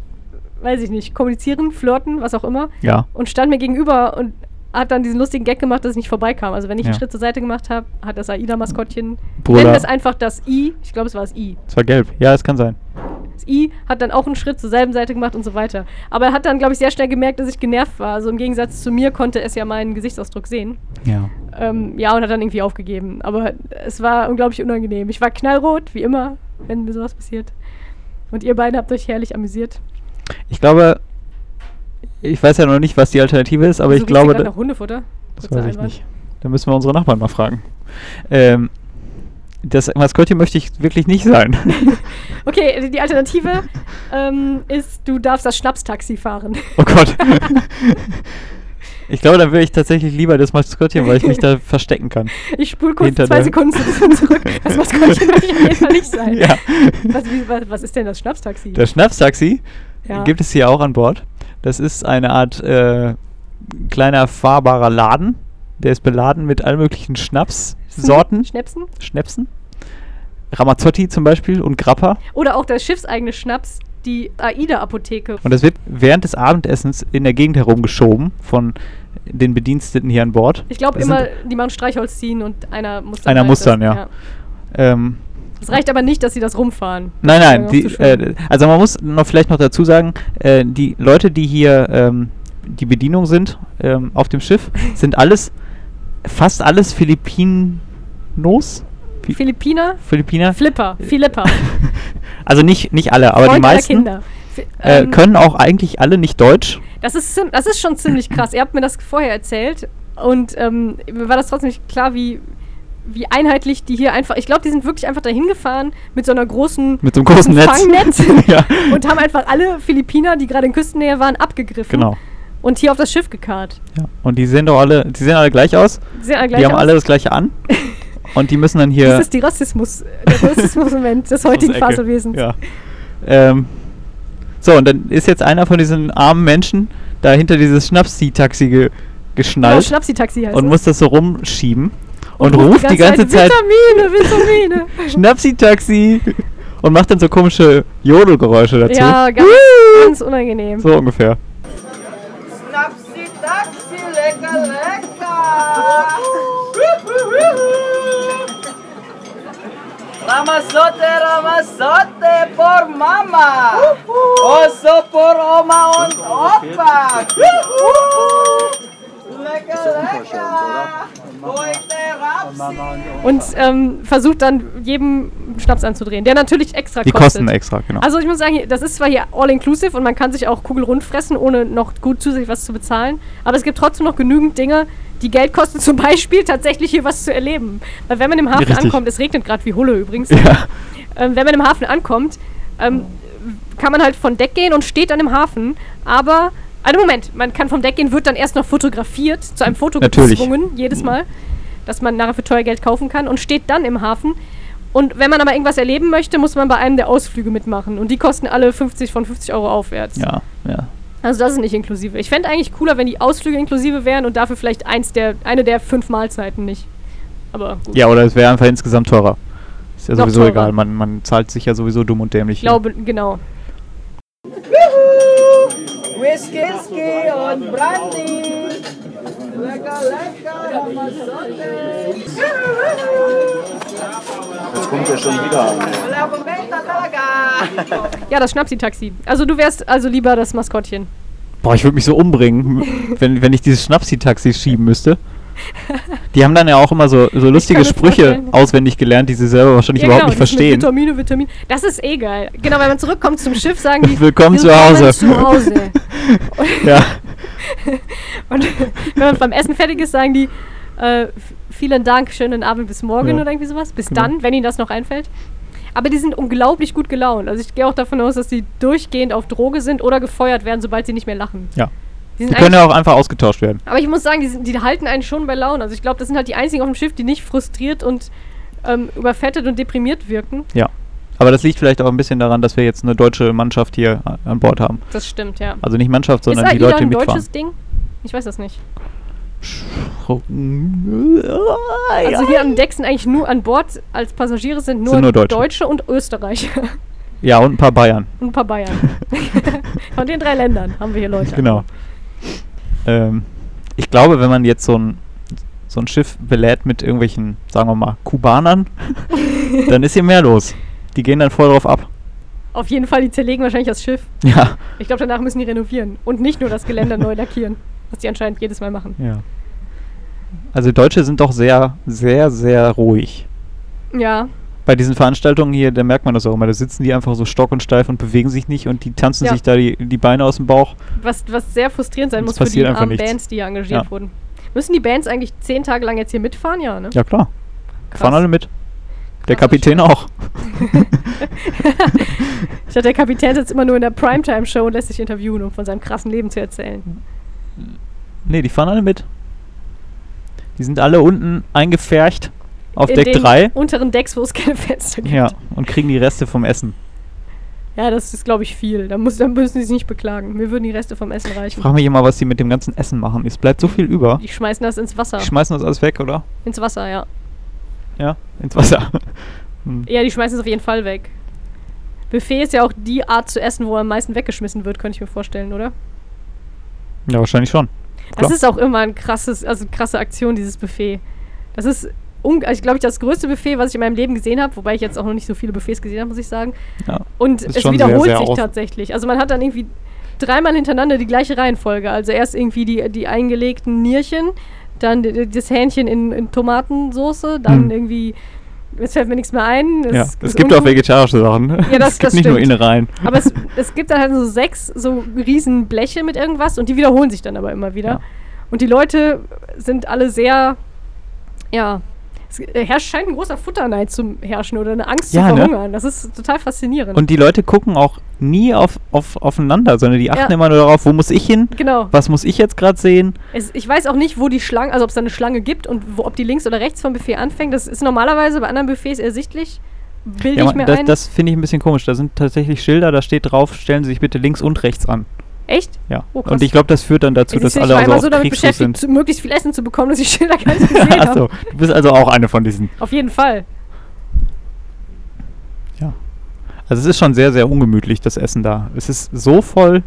weiß ich nicht, kommunizieren, flirten, was auch immer. Ja. Und stand mir gegenüber und hat dann diesen lustigen Gag gemacht, dass ich nicht vorbeikam. Also wenn ich einen Ja. Schritt zur Seite gemacht habe, hat das AIDA-Maskottchen, wir nennen das einfach das I, ich glaube es war das I. Es war gelb. Ja, es kann sein. Das I hat dann auch einen Schritt zur selben Seite gemacht und so weiter. Aber er hat dann, glaube ich, sehr schnell gemerkt, dass ich genervt war. Also im Gegensatz zu mir konnte es ja meinen Gesichtsausdruck sehen. Ja. Ähm, ja, und hat dann irgendwie aufgegeben. Aber es war unglaublich unangenehm. Ich war knallrot, wie immer, wenn mir sowas passiert. Und ihr beiden habt euch herrlich amüsiert. Ich glaube, ich weiß ja noch nicht, was die Alternative ist, aber Wieso ich glaube, da, nach Hundefutter? das weiß ich Einwand. nicht. Da müssen wir unsere Nachbarn mal fragen. Ähm, das Maskottchen möchte ich wirklich nicht sein. Okay, die Alternative ähm, ist, du darfst das Schnapstaxi fahren. oh Gott. ich glaube, dann will ich tatsächlich lieber das Maskottchen, weil ich mich da verstecken kann. Ich spule kurz Hinter zwei Sekunden zu- zurück. Das Maskottchen möchte ich auf jeden Fall nicht sein. Ja. Was, wie, was, was ist denn das Schnapstaxi? Das Schnapstaxi Ja. gibt es hier auch an Bord. Das ist eine Art äh, kleiner fahrbarer Laden. Der ist beladen mit allen möglichen Schnapssorten, Schnäpsen? Schnäpsen. Ramazzotti zum Beispiel und Grappa. Oder auch das schiffseigene Schnaps, die AIDA-Apotheke. Und das wird während des Abendessens in der Gegend herumgeschoben von den Bediensteten hier an Bord. Ich glaube immer, die machen Streichholz ziehen und einer muss dann. Einer halt muss das- dann, ja. Ähm, Es reicht aber nicht, dass sie das rumfahren. Nein, nein, die, äh, also man muss noch vielleicht noch dazu sagen, äh, die Leute, die hier ähm, die Bedienung sind ähm, auf dem Schiff, sind alles, fast alles Filipinos. Fi- Philippiner, Philippiner. Flipper, Philippa. Also nicht, nicht alle, aber Freund die meisten Kinder. Äh, ähm, können auch eigentlich alle nicht Deutsch. Das ist, das ist schon ziemlich krass. Ihr habt mir das vorher erzählt und ähm, mir war das trotzdem nicht klar, wie, wie einheitlich die hier einfach. Ich glaube, die sind wirklich einfach dahin gefahren mit so einer großen Mit so einem großen Netz. Fangnetz ja, und haben einfach alle Philippiner, die gerade in Küstennähe waren, abgegriffen genau. und hier auf das Schiff gekarrt. Ja. Und die sehen doch alle, die sehen alle gleich aus. Die sehen alle gleich die haben aus. alle das gleiche an. Und die müssen dann hier. Das ist die Rassismus, der Rassismus-Moment des heutigen. Faselwesens. Ja. Ähm, so, und dann ist jetzt einer von diesen armen Menschen da hinter dieses Schnapsi-Taxi ge Genau, geschnallt Schnapsi-Taxi heißt und es. muss das so rumschieben und, ruft die ganze Zeit, Vitamine, Vitamine. Schnapsi-Taxi und macht dann so komische Jodelgeräusche dazu. ja, ganz, ganz unangenehm. So ungefähr. Snapsi taxi, lecker, lecker. Ramazote, Ramazote por Mama. Oso por Oma und Opa. Lecker, lecker. Und ähm, versucht dann jedem Schnaps anzudrehen, der natürlich extra Die kostet. kosten extra, genau. Also ich muss sagen, das ist zwar hier all-inclusive und man kann sich auch kugelrund fressen, ohne noch gut zusätzlich was zu bezahlen, aber es gibt trotzdem noch genügend Dinge, die Geld kosten, zum Beispiel tatsächlich hier was zu erleben. Weil wenn man im Hafen Richtig. ankommt, es regnet gerade wie Hulle übrigens, ja. ähm, wenn man im Hafen ankommt, ähm, kann man halt von Deck gehen und steht dann im Hafen, aber, also Moment, man kann vom Deck gehen, wird dann erst noch fotografiert, zu einem Foto Natürlich. gezwungen, jedes Mal, dass man nachher für teuer Geld kaufen kann und steht dann im Hafen. Und wenn man aber irgendwas erleben möchte, muss man bei einem der Ausflüge mitmachen. Und die kosten alle 50 von 50 Euro aufwärts. ja, ja. Also das ist nicht inklusive. Ich fände eigentlich cooler, wenn die Ausflüge inklusive wären und dafür vielleicht eins der, eine der fünf Mahlzeiten nicht. Aber gut. Ja, oder es wäre einfach insgesamt teurer. Ist ja Noch sowieso teurer. egal, man, man zahlt sich ja sowieso dumm und dämlich. Ich glaube, genau. Whisky, Whisky und Brandy. Lecker, lecker. Jetzt kommt er schon wieder. Ja, das Schnapsi-Taxi. Also du wärst also lieber das Maskottchen. Boah, ich würde mich so umbringen, wenn, wenn ich dieses Schnapsi-Taxi schieben müsste. Die haben dann ja auch immer so, so lustige Sprüche vorstellen. auswendig gelernt, die sie selber wahrscheinlich überhaupt nicht das mit verstehen. Vitamine, Vitamine. Das ist eh geil. Genau, wenn man zurückkommt zum Schiff, sagen die Willkommen zu Hause. zu Hause. Ja, Und wenn man beim Essen fertig ist, sagen die äh, vielen Dank, schönen Abend, bis morgen Ja. oder irgendwie sowas. Bis Genau. dann, wenn ihnen das noch einfällt. Aber die sind unglaublich gut gelaunt. Also ich gehe auch davon aus, dass die durchgehend auf Droge sind oder gefeuert werden, sobald sie nicht mehr lachen. ja. Die Die können ja auch einfach ausgetauscht werden. aber ich muss sagen, die, sind, die halten einen schon bei Laune. Also ich glaube, das sind halt die einzigen auf dem Schiff, die nicht frustriert und ähm, überfettet und deprimiert wirken. Ja. Aber das liegt vielleicht auch ein bisschen daran, dass wir jetzt eine deutsche Mannschaft hier a- an Bord haben. Das stimmt, ja. Also nicht Mannschaft, sondern ist die Leute, die ein mitfahren. deutsches Ding? Ich weiß das nicht. Also hier am Deck sind eigentlich nur an Bord als Passagiere sind nur, Sind nur Deutsche. und Österreicher Ja, und ein paar Bayern. und ein paar Bayern. Von den drei Ländern haben wir hier Leute. Genau. Ähm, Ich glaube, wenn man jetzt so ein, so ein Schiff belädt mit irgendwelchen, sagen wir mal, Kubanern, dann ist hier mehr los. Die gehen dann voll drauf ab. Auf jeden Fall, die zerlegen wahrscheinlich das Schiff. Ja. Ich glaube, danach müssen die renovieren. Und nicht nur das Geländer neu lackieren. Was die anscheinend jedes Mal machen. ja. Also Deutsche sind doch sehr, sehr, sehr ruhig. Ja, Bei diesen Veranstaltungen hier, da merkt man das auch immer. Da sitzen die einfach so stock und steif und bewegen sich nicht und die tanzen Ja. sich da die, die Beine aus dem Bauch. was, was sehr frustrierend sein Das muss für die armen nichts. Bands, die hier engagiert Ja. wurden. Müssen die Bands eigentlich zehn Tage lang jetzt hier mitfahren? Ja, ne? Ja, klar. Krass. Fahren alle mit. Der Kapitän auch. Ich dachte, der Kapitän sitzt immer nur in der Primetime-Show und lässt sich interviewen, um von seinem krassen Leben zu erzählen. Nee, die fahren alle mit. Die sind alle unten eingepfercht auf in Deck den 3. unteren Decks, wo es keine Fenster gibt. Ja, und kriegen die Reste vom Essen. Ja, das ist, glaube ich, viel. Da, muss, da müssen sie sich nicht beklagen. Mir würden die Reste vom Essen Ich reichen. frage mich immer, was die mit dem ganzen Essen machen. Es bleibt so viel über. Die schmeißen das ins Wasser. Die schmeißen das alles weg, oder? ins Wasser, ja. Ja, ins Wasser. Hm. Ja, die schmeißen es auf jeden Fall weg. Buffet ist ja auch die Art zu essen, wo am meisten weggeschmissen wird, könnte ich mir vorstellen, oder? Ja, wahrscheinlich schon. Das Klar. ist auch immer ein krasses, also krasse Aktion, dieses Buffet. Das ist, also ich glaube, das größte Buffet, was ich in meinem Leben gesehen habe, wobei ich jetzt auch noch nicht so viele Buffets gesehen habe, muss ich sagen. Ja. Und es wiederholt sehr, sehr sich tatsächlich. Also man hat dann irgendwie dreimal hintereinander die gleiche Reihenfolge. Also erst irgendwie die, die eingelegten Nierchen, dann das Hähnchen in, in Tomatensoße, dann Hm. irgendwie, jetzt fällt mir nichts mehr ein. Ja, ist- es gibt auch vegetarische Sachen. Ja, das- es gibt das nicht nur stimmt. Innereien. Aber es, es gibt dann halt so sechs so riesen Bleche mit irgendwas und die wiederholen sich dann aber immer wieder. Ja. Und die Leute sind alle sehr, ja, es äh, herrscht, scheint ein großer Futterneid zu herrschen oder eine Angst Ja, zu ne? verhungern. Das ist total faszinierend. Und die Leute gucken auch nie auf, auf, aufeinander, sondern die achten Ja. immer nur darauf, wo muss ich hin? genau. Was muss ich jetzt gerade sehen? Es, ich weiß auch nicht, wo die Schlange, also ob es da eine Schlange gibt und wo, ob die links oder rechts vom Buffet anfängt. Das ist normalerweise bei anderen Buffets ersichtlich. Bilde Ja, ich mir das ein. das finde ich ein bisschen komisch. Da sind tatsächlich Schilder, da steht drauf, stellen Sie sich bitte links und rechts an. Echt? Ja. Oh, und ich glaube, das führt dann dazu, dass alle also auf so damit beschäftigt, sind. möglichst viel Essen zu bekommen, dass ich Schilder gar nicht gesehen Achso, habe. du bist also auch eine von diesen. Auf jeden Fall. Ja. Also es ist schon sehr, sehr ungemütlich, das Essen da. Es ist so voll,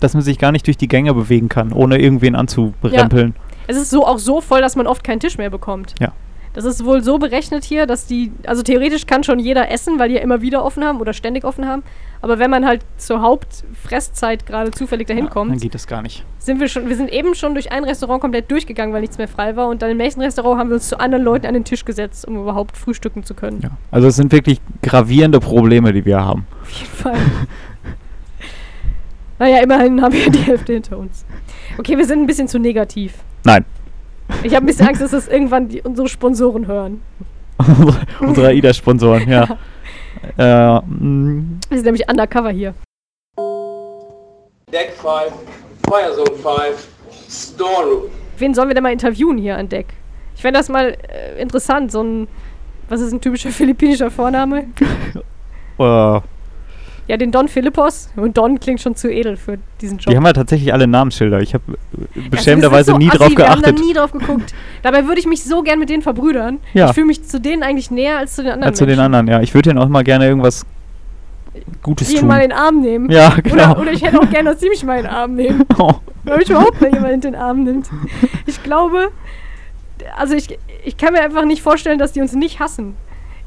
dass man sich gar nicht durch die Gänge bewegen kann, ohne irgendwen anzurempeln. Es ist so auch so voll, dass man oft keinen Tisch mehr bekommt. Ja. Das ist wohl so berechnet hier, dass die, also theoretisch kann schon jeder essen, weil die ja immer wieder offen haben oder ständig offen haben. Aber wenn man halt zur Hauptfresszeit gerade zufällig dahin Ja, kommt, dann geht das gar nicht. sind wir schon, wir sind eben schon durch ein Restaurant komplett durchgegangen, weil nichts mehr frei war. Und dann im nächsten Restaurant haben wir uns zu anderen Leuten an den Tisch gesetzt, um überhaupt frühstücken zu können. Ja. Also es sind wirklich gravierende Probleme, die wir haben. Auf jeden Fall. naja, immerhin haben wir die Hälfte hinter uns. Okay, wir sind ein bisschen zu negativ. Nein. Ich habe ein bisschen Angst, dass das irgendwann die, unsere Sponsoren hören. Unsere AIDA-Sponsoren, ja. äh, mm, Wir sind nämlich undercover hier. Deck 5, Fire Zone 5, Storeroom. Wen sollen wir denn mal interviewen hier an Deck? Ich fände das mal äh, interessant, so ein, was ist ein typischer philippinischer Vorname? äh, Ja, den Don Philippos. Und Don klingt schon zu edel für diesen Job. die haben ja tatsächlich alle Namensschilder. Ich habe beschämenderweise so nie assi, drauf Wir haben da geachtet. nie drauf geguckt. Dabei würde ich mich so gern mit denen verbrüdern. Ja. Ich fühle mich zu denen eigentlich näher als zu den anderen Ja, zu den Menschen. anderen, ja. Ich würde denen auch mal gerne irgendwas Gutes Die tun. mal in den Arm nehmen. Ja, genau. Oder, oder ich hätte auch gerne, dass sie mich mal in den Arm nehmen. Oh. Weil mich überhaupt mal jemand in den Arm nimmt. Ich glaube, also ich, ich kann mir einfach nicht vorstellen, dass die uns nicht hassen.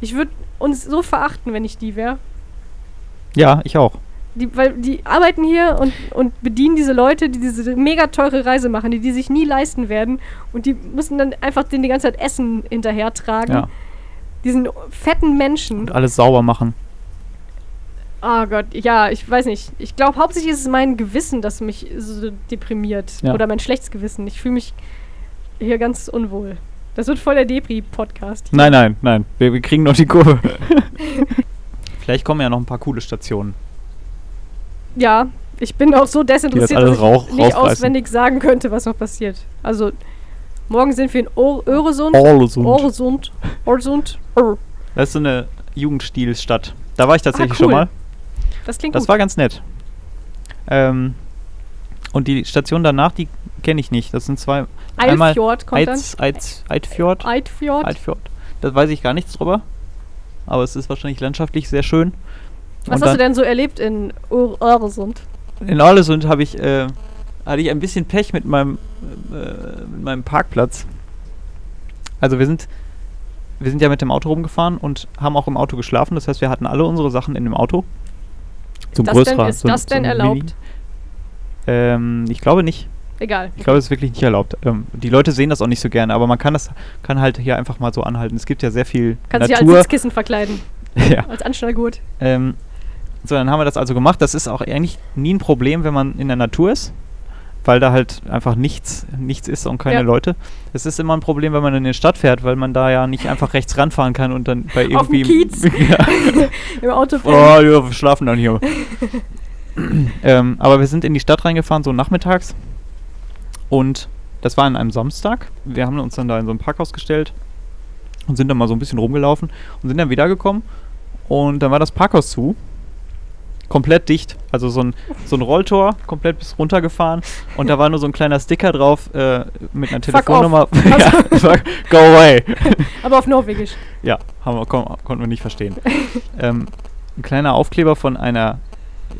Ich würde uns so verachten, wenn ich die wäre. Ja, ich auch. Die, weil die arbeiten hier und, und bedienen diese Leute, die diese mega teure Reise machen, die die sich nie leisten werden. Und die müssen dann einfach den die ganze Zeit Essen hinterher tragen. Ja. Diesen fetten Menschen. Und alles sauber machen. Oh Gott, ja, ich weiß nicht. Ich glaube, hauptsächlich ist es mein Gewissen, das mich so deprimiert. Ja. Oder mein schlechtes Gewissen. Ich fühle mich hier ganz unwohl. Das wird voll der Depri-Podcast. Nein, nein, nein. Wir, wir kriegen noch die Kurve. Vielleicht kommen ja noch ein paar coole Stationen. Ja, ich bin auch so desinteressiert, dass ich rauch- nicht auswendig sagen könnte, was noch passiert. Also, morgen sind wir in Or Öresund. Orlesund. Öresund. Öresund. Ör. Das ist so eine Jugendstilstadt. Da war ich tatsächlich Ah, cool. schon mal. Das klingt Das gut. war ganz nett. Ähm, und die Station danach, die kenne ich nicht. Das sind zwei. einmal Eilfjord kommt Eids, Eids, Eidfjord. dann. Eidfjord. Eidfjord. Da weiß ich gar nichts drüber. Aber es ist wahrscheinlich landschaftlich sehr schön. Was Und hast du denn so erlebt in Ör Öresund? In Orlesund habe ich äh, hatte ich ein bisschen Pech mit meinem, äh, mit meinem Parkplatz. Also wir sind, wir sind ja mit dem Auto rumgefahren und haben auch im Auto geschlafen. Das heißt, wir hatten alle unsere Sachen in dem Auto. So ein das größerer. denn, ist so das denn so erlaubt? Ähm, ich glaube nicht. Egal. Ich glaube, es ist wirklich nicht erlaubt. Ähm, die Leute sehen das auch nicht so gerne, aber man kann das kann halt hier einfach mal so anhalten. Es gibt ja sehr viel Kannst dich als Natur. Sitzkissen verkleiden. ja. Als Anschnallgurt. Ähm, so, dann haben wir das also gemacht. Das ist auch eigentlich nie ein Problem, wenn man in der Natur ist, weil da halt einfach nichts, nichts ist und keine Ja. Leute. Es ist immer ein Problem, wenn man in die Stadt fährt, weil man da ja nicht einfach rechts ranfahren kann und dann bei Auf dem irgendwie. Kiez. ja. Im Auto. Oh, ja, wir schlafen dann hier. ähm, aber wir sind in die Stadt reingefahren, so nachmittags. Und das war an einem Samstag. Wir haben uns dann da in so ein Parkhaus gestellt und sind dann mal so ein bisschen rumgelaufen und sind dann wiedergekommen. Und dann war das Parkhaus zu. Komplett dicht. Also so ein, so ein Rolltor, komplett bis runtergefahren. Und da war nur so ein kleiner Sticker drauf äh, mit einer Fuck. Telefonnummer. ja, fuck, go away. Aber auf Norwegisch. Ja, haben wir, kon konnten wir nicht verstehen. ähm, ein kleiner Aufkleber von einer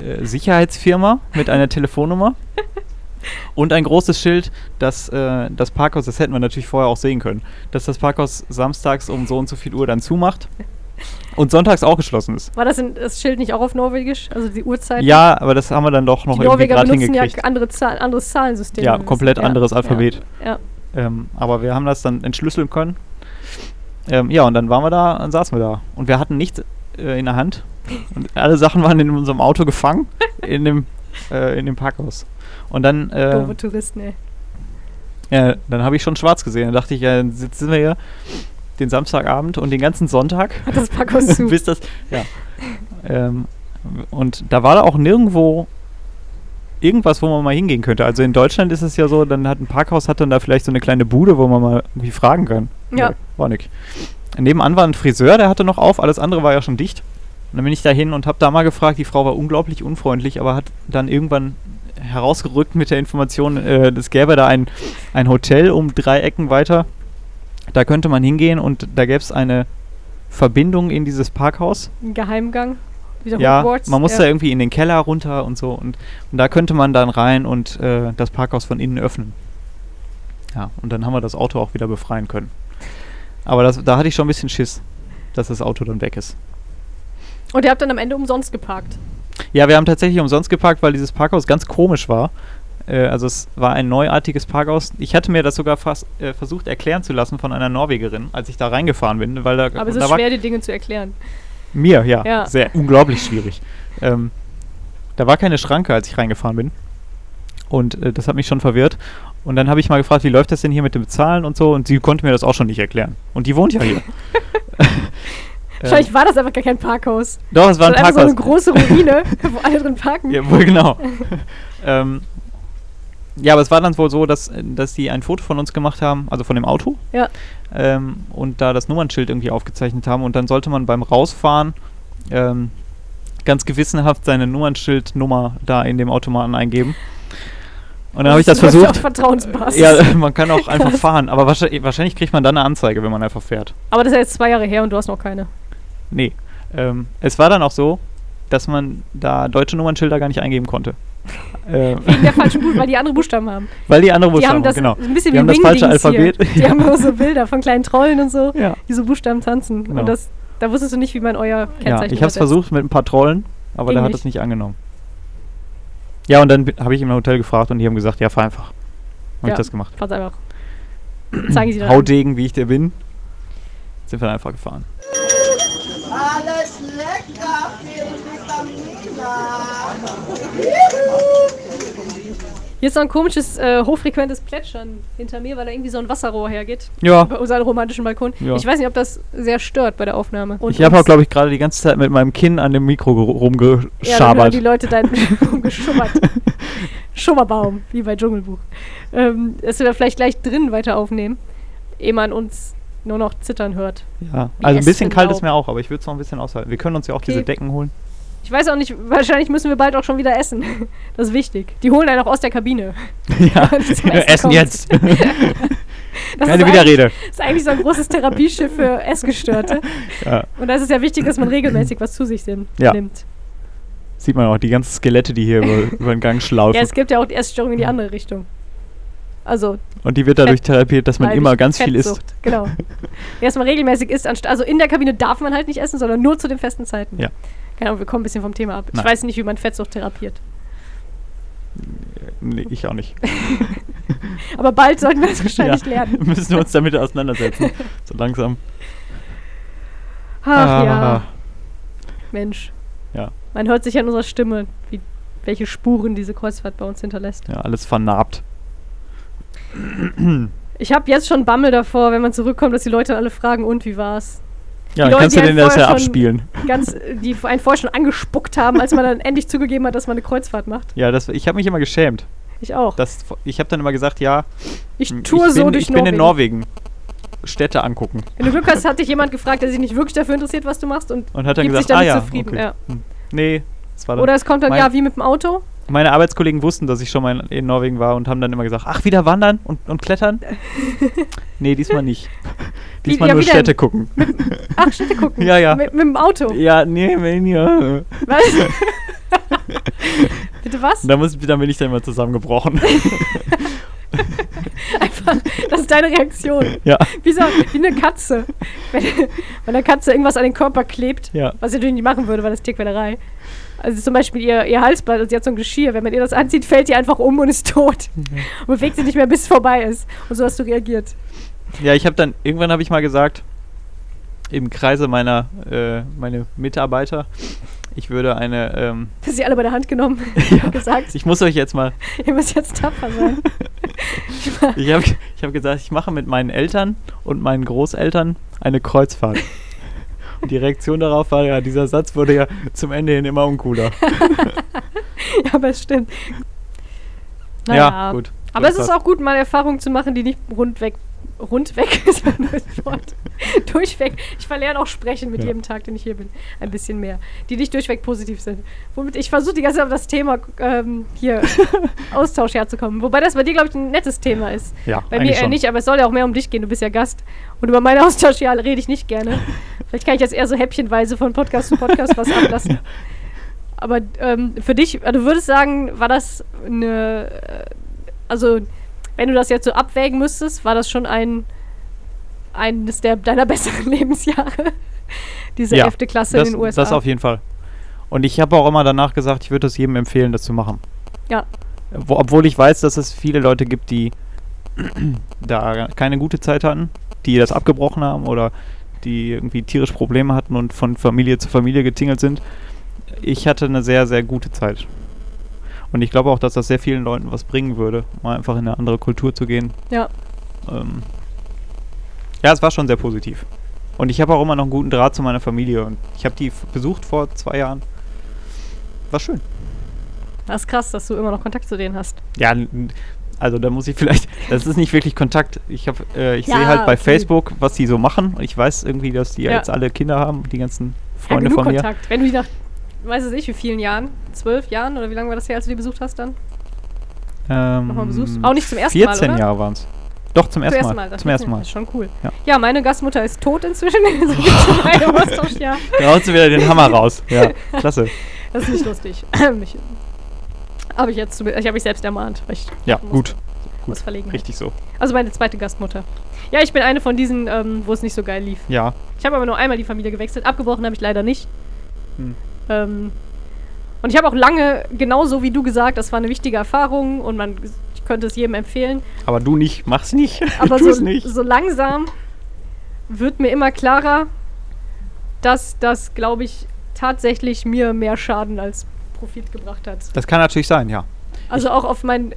äh, Sicherheitsfirma mit einer Telefonnummer und ein großes Schild, dass äh, das Parkhaus, das hätten wir natürlich vorher auch sehen können, dass das Parkhaus samstags um so und so viel Uhr dann zumacht und sonntags auch geschlossen ist. War das, in, das Schild nicht auch auf Norwegisch? Also die Uhrzeit? Ja, aber das haben wir dann doch noch Die irgendwie Norweger gerade benutzen ja hingekriegt. andere Zahl, anderes Zahlensystem. Ja, komplett Ja, anderes ja, Alphabet. Ja. Ähm, aber wir haben das dann entschlüsseln können. Ähm, ja, und dann waren wir da, dann saßen wir da. Und wir hatten nichts äh, in der Hand. Und alle Sachen waren in unserem Auto gefangen, in dem, äh, in dem Parkhaus. Und dann, äh, Doofe Touristen, ey. ja, dann habe ich schon schwarz gesehen. Dann dachte ich, ja, dann sitzen wir hier den Samstagabend und den ganzen Sonntag. Hat das Parkhaus zu. bis das, ja. Ähm, und da war da auch nirgendwo irgendwas, wo man mal hingehen könnte. Also in Deutschland ist es ja so, dann hat ein Parkhaus hat dann da vielleicht so eine kleine Bude, wo man mal irgendwie fragen kann. Ja. Nee, war nicht. Nebenan war ein Friseur, der hatte noch auf, alles andere war ja schon dicht. Und dann bin ich da hin und habe da mal gefragt, die Frau war unglaublich unfreundlich, aber hat dann irgendwann herausgerückt mit der Information, äh, es gäbe da ein, ein Hotel um drei Ecken weiter. Da könnte man hingehen und da gäbe es eine Verbindung in dieses Parkhaus. Ein Geheimgang. Wieder Ja, Hogwarts. man muss ja. da irgendwie in den Keller runter und so. Und, und da könnte man dann rein und äh, das Parkhaus von innen öffnen. Ja, und dann haben wir das Auto auch wieder befreien können. Aber das, da hatte ich schon ein bisschen Schiss, dass das Auto dann weg ist. Und ihr habt dann am Ende umsonst geparkt. Ja, wir haben tatsächlich umsonst geparkt, weil dieses Parkhaus ganz komisch war. Äh, also es war ein neuartiges Parkhaus. Ich hatte mir das sogar fast äh, versucht erklären zu lassen von einer Norwegerin, als ich da reingefahren bin, weil da, Aber es da ist schwer, die Dinge zu erklären. Mir, ja. Ja. Sehr unglaublich schwierig. Ähm, da war keine Schranke, als ich reingefahren bin. Und äh, das hat mich schon verwirrt. Und dann habe ich mal gefragt, wie läuft das denn hier mit dem Bezahlen und so? Und sie konnte mir das auch schon nicht erklären. Und die wohnt ja hier. Wahrscheinlich war das einfach gar kein Parkhaus. Doch, es war ein Das einfach so eine Parkhaus. große Ruine, wo alle drin parken. Ja, wohl genau. ähm, ja, aber es war dann wohl so, dass, dass die ein Foto von uns gemacht haben, also von dem Auto. Ja. Ähm, und da das Nummernschild irgendwie aufgezeichnet haben. Und dann sollte man beim Rausfahren ähm, ganz gewissenhaft seine Nummernschildnummer da in dem Automaten eingeben. Und dann habe ich das versucht. Auf Vertrauensbasis. Ja, man kann auch einfach fahren, aber wahrscheinlich, wahrscheinlich kriegt man dann eine Anzeige, wenn man einfach fährt. Aber das ist ja jetzt zwei Jahre her und du hast noch keine. Nee. Ähm, es war dann auch so, dass man da deutsche Nummernschilder gar nicht eingeben konnte. äh, Wegen der falschen Buchstaben, weil die andere Buchstaben haben. weil die andere Die haben Buchstaben, das genau. ein bisschen Die haben wie das falsche Alphabet. Hier. Die haben immer so Bilder von kleinen Trollen und so, Ja. die so Buchstaben tanzen. Genau. Und das, da wusstest du nicht, wie man euer Kennzeichen Ja, ich habe es versucht mit ein paar Trollen, aber Ging der hat es nicht angenommen. Ja, und dann habe ich im Hotel gefragt und die haben gesagt, ja, fahr einfach. Habe Ja. ich das gemacht. Fahr's einfach. Zeige ich dir dann. Haudegen, wie ich der bin, sind wir dann einfach gefahren. Alles lecker für die Vitamine. Hier ist so ein komisches, äh, hochfrequentes Plätschern hinter mir, weil da irgendwie so ein Wasserrohr hergeht. Ja, Bei unserem romantischen Balkon. Ja. Ich weiß nicht, ob das sehr stört bei der Aufnahme. Und ich habe auch, glaube ich, gerade die ganze Zeit mit meinem Kinn an dem Mikro ge- ja, dann rumgeschabert. die Leute dein geschummert. Schummerbaum, wie bei Dschungelbuch. Ähm, dass wir da vielleicht gleich drin weiter aufnehmen, ehe man uns nur noch zittern hört. ja, also ein bisschen kalt ist mir auch, aber ich würde es noch ein bisschen aushalten. Wir können uns ja auch Okay. diese Decken holen. Ich weiß auch nicht, wahrscheinlich müssen wir bald auch schon wieder essen. Das ist wichtig. Die holen einen auch aus der Kabine. ja, Essen essen jetzt. Das Keine Widerrede. Das ist eigentlich so ein großes Therapieschiff für Essgestörte. Ja. Und da ist es ja wichtig, dass man regelmäßig was zu sich sim- Ja. nimmt. Sieht man auch die ganzen Skelette, die hier über, über den Gang schlaufen. Ja, es gibt ja auch die Essstörung in die andere Richtung. Also, Und die wird dadurch therapiert, dass man immer ganz viel isst. Fettsucht, Genau. Erstmal regelmäßig isst, also in der Kabine darf man halt nicht essen, sondern nur zu den festen Zeiten. Ja. Genau, wir kommen ein bisschen vom Thema ab. Nein. Ich weiß nicht, wie man Fettsucht therapiert. Nee, ich auch nicht. Aber bald sollten wir das wahrscheinlich ja, lernen. müssen wir uns damit auseinandersetzen. so langsam. Ach ja, Ah, Mensch. Ja. Man hört sich an unserer Stimme, wie, welche Spuren diese Kreuzfahrt bei uns hinterlässt. Ja, alles vernarbt. Ich habe jetzt schon Bammel davor, wenn man zurückkommt, dass die Leute dann alle fragen, und wie war's? Ja, Die dann Leute, kannst du die den einen das ja abspielen. Ganz, die einen vorher schon angespuckt haben, als man dann endlich zugegeben hat, dass man eine Kreuzfahrt macht. Ja, das, ich habe mich immer geschämt. Ich auch. Das, ich habe dann immer gesagt, ja, ich ich, tue bin, so durch ich bin in Norwegen. Norwegen. Städte angucken. Wenn du Glück hast, hat dich jemand gefragt, der sich nicht wirklich dafür interessiert, was du machst und Und hat dann gibt sich gesagt, ah damit ja, zufrieden. okay. Ja. Hm. Nee, das war dann Oder es kommt dann, ja, wie mit dem Auto. Meine Arbeitskollegen wussten, dass ich schon mal in, Norwegen war und haben dann immer gesagt, ach, wieder wandern und, und klettern? nee, diesmal nicht. Diesmal ja, nur? Städte gucken. Ach, Städte gucken. Ja, ja. Mit, mit dem Auto. ja, nee, wenn ja. Was? Bitte was? Da, muss, da bin ich dann immer zusammengebrochen. Einfach, das ist deine Reaktion. ja, Wie, so, wie eine Katze. Wenn, wenn eine Katze irgendwas an den Körper klebt, ja. was sie natürlich nicht machen würde, weil das Tierquälerei. Also zum Beispiel ihr, ihr Halsband, also sie hat so ein Geschirr. Wenn man ihr das anzieht, fällt die einfach um und ist tot. Und bewegt sich nicht mehr, bis es vorbei ist. Und so hast du reagiert. Ja, ich habe dann, irgendwann habe ich mal gesagt, im Kreise meiner äh, meine Mitarbeiter, ich würde eine, ähm, Hast sie alle bei der Hand genommen und gesagt, ich muss euch jetzt mal, ihr müsst jetzt tapfer sein. ich habe ich hab gesagt, ich mache mit meinen Eltern und meinen Großeltern eine Kreuzfahrt. Die Reaktion darauf war ja, dieser Satz wurde ja zum Ende hin immer uncooler. ja, aber es stimmt. Ja, gut. Aber es ist auch gut, mal Erfahrungen zu machen, die nicht rundweg. Rundweg ist ein neues Wort. durchweg. Ich verlerne auch Sprechen mit Ja. jedem Tag, den ich hier bin. Ein bisschen mehr. Die nicht durchweg positiv sind. Womit ich versuche die ganze Zeit auf das Thema ähm, hier Austausch herzukommen. Wobei das bei dir, glaube ich, ein nettes Thema ist. Ja, Bei mir eher schon. nicht, aber es soll ja auch mehr um dich gehen. Du bist ja Gast. Und über meine Austausch ja rede ich nicht gerne. Vielleicht kann ich jetzt eher so häppchenweise von Podcast zu Podcast was ablassen. Aber ähm, für dich, äh, du würdest sagen, war das eine. Äh, also, wenn du das jetzt so abwägen müsstest, war das schon ein eines der deiner besseren Lebensjahre? Diese Ja, 11. Klasse das, in den USA. das auf jeden Fall. Und ich habe auch immer danach gesagt, ich würde es jedem empfehlen, das zu machen. Ja. Wo, obwohl ich weiß, dass es viele Leute gibt, die da keine gute Zeit hatten, die das abgebrochen haben oder die irgendwie tierisch Probleme hatten und von Familie zu Familie getingelt sind. Ich hatte eine sehr, sehr gute Zeit. Und ich glaube auch, dass das sehr vielen Leuten was bringen würde, mal einfach in eine andere Kultur zu gehen. Ja. Ähm, ja, es war schon sehr positiv. Und ich habe auch immer noch einen guten Draht zu meiner Familie. Und ich habe die besucht vor zwei Jahren. War schön. Das ist krass, dass du immer noch Kontakt zu denen hast. Ja, also da muss ich vielleicht, das ist nicht wirklich Kontakt. Ich äh, ich Ja, sehe halt bei okay. Facebook, was die so machen. Und ich weiß irgendwie, dass die Ja. jetzt alle Kinder haben, die ganzen Freunde ja, von mir. Kontakt. Wenn du die nach, weiß es nicht, wie vielen Jahren? Zwölf Jahren? Oder wie lange war das her, als du die besucht hast dann? Ähm, Nochmal besuchst? Auch nicht zum ersten Mal, 14 oder? Jahre waren es. Doch, zum ersten Mal. das Zum ersten ist- Mal. Das ist schon cool. Ja. Ja, meine Gastmutter ist tot inzwischen. Also gibt's ja. Da haust du wieder den Hammer raus. Ja, klasse. Das ist nicht lustig. mich, habe ich jetzt, ich habe mich selbst ermahnt. Ja, musste gut. aus Verlegenheit. Richtig so. Also meine zweite Gastmutter. Ja, ich bin eine von diesen, ähm, wo es nicht so geil lief. Ja. Ich habe aber nur einmal die Familie gewechselt. Abgebrochen habe ich leider nicht. Hm. Ähm, und ich habe auch lange, genauso wie du gesagt, das war eine wichtige Erfahrung und man ich könnte es jedem empfehlen. Aber du nicht, mach's nicht. Aber so, nicht. so langsam wird mir immer klarer, dass das, glaube ich, tatsächlich mir mehr Schaden als Profit gebracht hat. Das kann natürlich sein, ja. Also auch auf mein,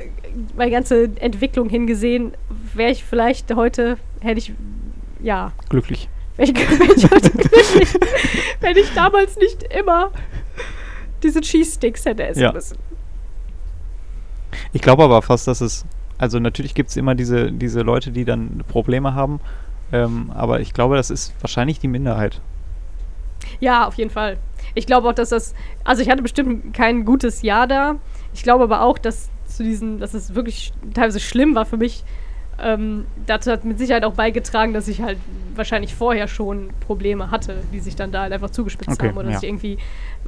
meine ganze Entwicklung hingesehen, wäre ich vielleicht heute, hätte ich, ja, Glücklich. Wäre ich, wenn ich damals nicht immer diese Cheese Sticks hätte essen Ja. müssen. Ich glaube aber fast, dass es. Also natürlich gibt es immer diese, diese Leute, die dann Probleme haben. Ähm, aber ich glaube, das ist wahrscheinlich die Minderheit. Ja, auf jeden Fall. Ich glaube auch, dass das, also ich hatte bestimmt kein gutes Jahr da. Ich glaube aber auch, dass zu diesen, dass es wirklich teilweise schlimm war für mich. Ähm, dazu hat mit Sicherheit auch beigetragen, dass ich halt wahrscheinlich vorher schon Probleme hatte, die sich dann da halt einfach zugespitzt Okay, haben oder ja. dass ich irgendwie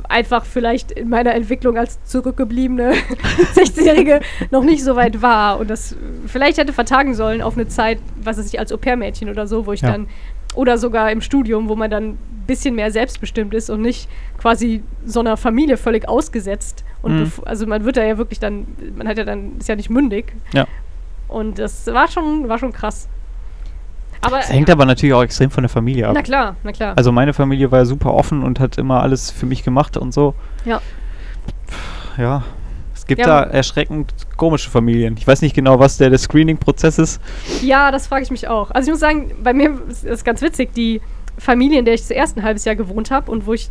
einfach vielleicht in meiner Entwicklung als zurückgebliebene 16-Jährige noch nicht so weit war und das vielleicht hätte vertagen sollen auf eine Zeit, was weiß ich, als Au-pair-Mädchen oder so, wo ich Ja. dann oder sogar im Studium, wo man dann ein bisschen mehr selbstbestimmt ist und nicht quasi so einer Familie völlig ausgesetzt. Und Mhm. also man wird da ja wirklich dann, man hat ja dann, ist ja nicht mündig. Ja. Und das war schon, war schon krass. Aber Es hängt aber natürlich auch extrem von der Familie ab. na klar, na klar. Also meine Familie war ja super offen und hat immer alles für mich gemacht und so. Ja. Ja. Es gibt Ja, da erschreckend komische Familien. Ich weiß nicht genau, was der, der Screening-Prozess ist. Ja, das frage ich mich auch. Also ich muss sagen, bei mir ist es ganz witzig, die Familie, in der ich das erste halbes Jahr gewohnt habe und wo ich,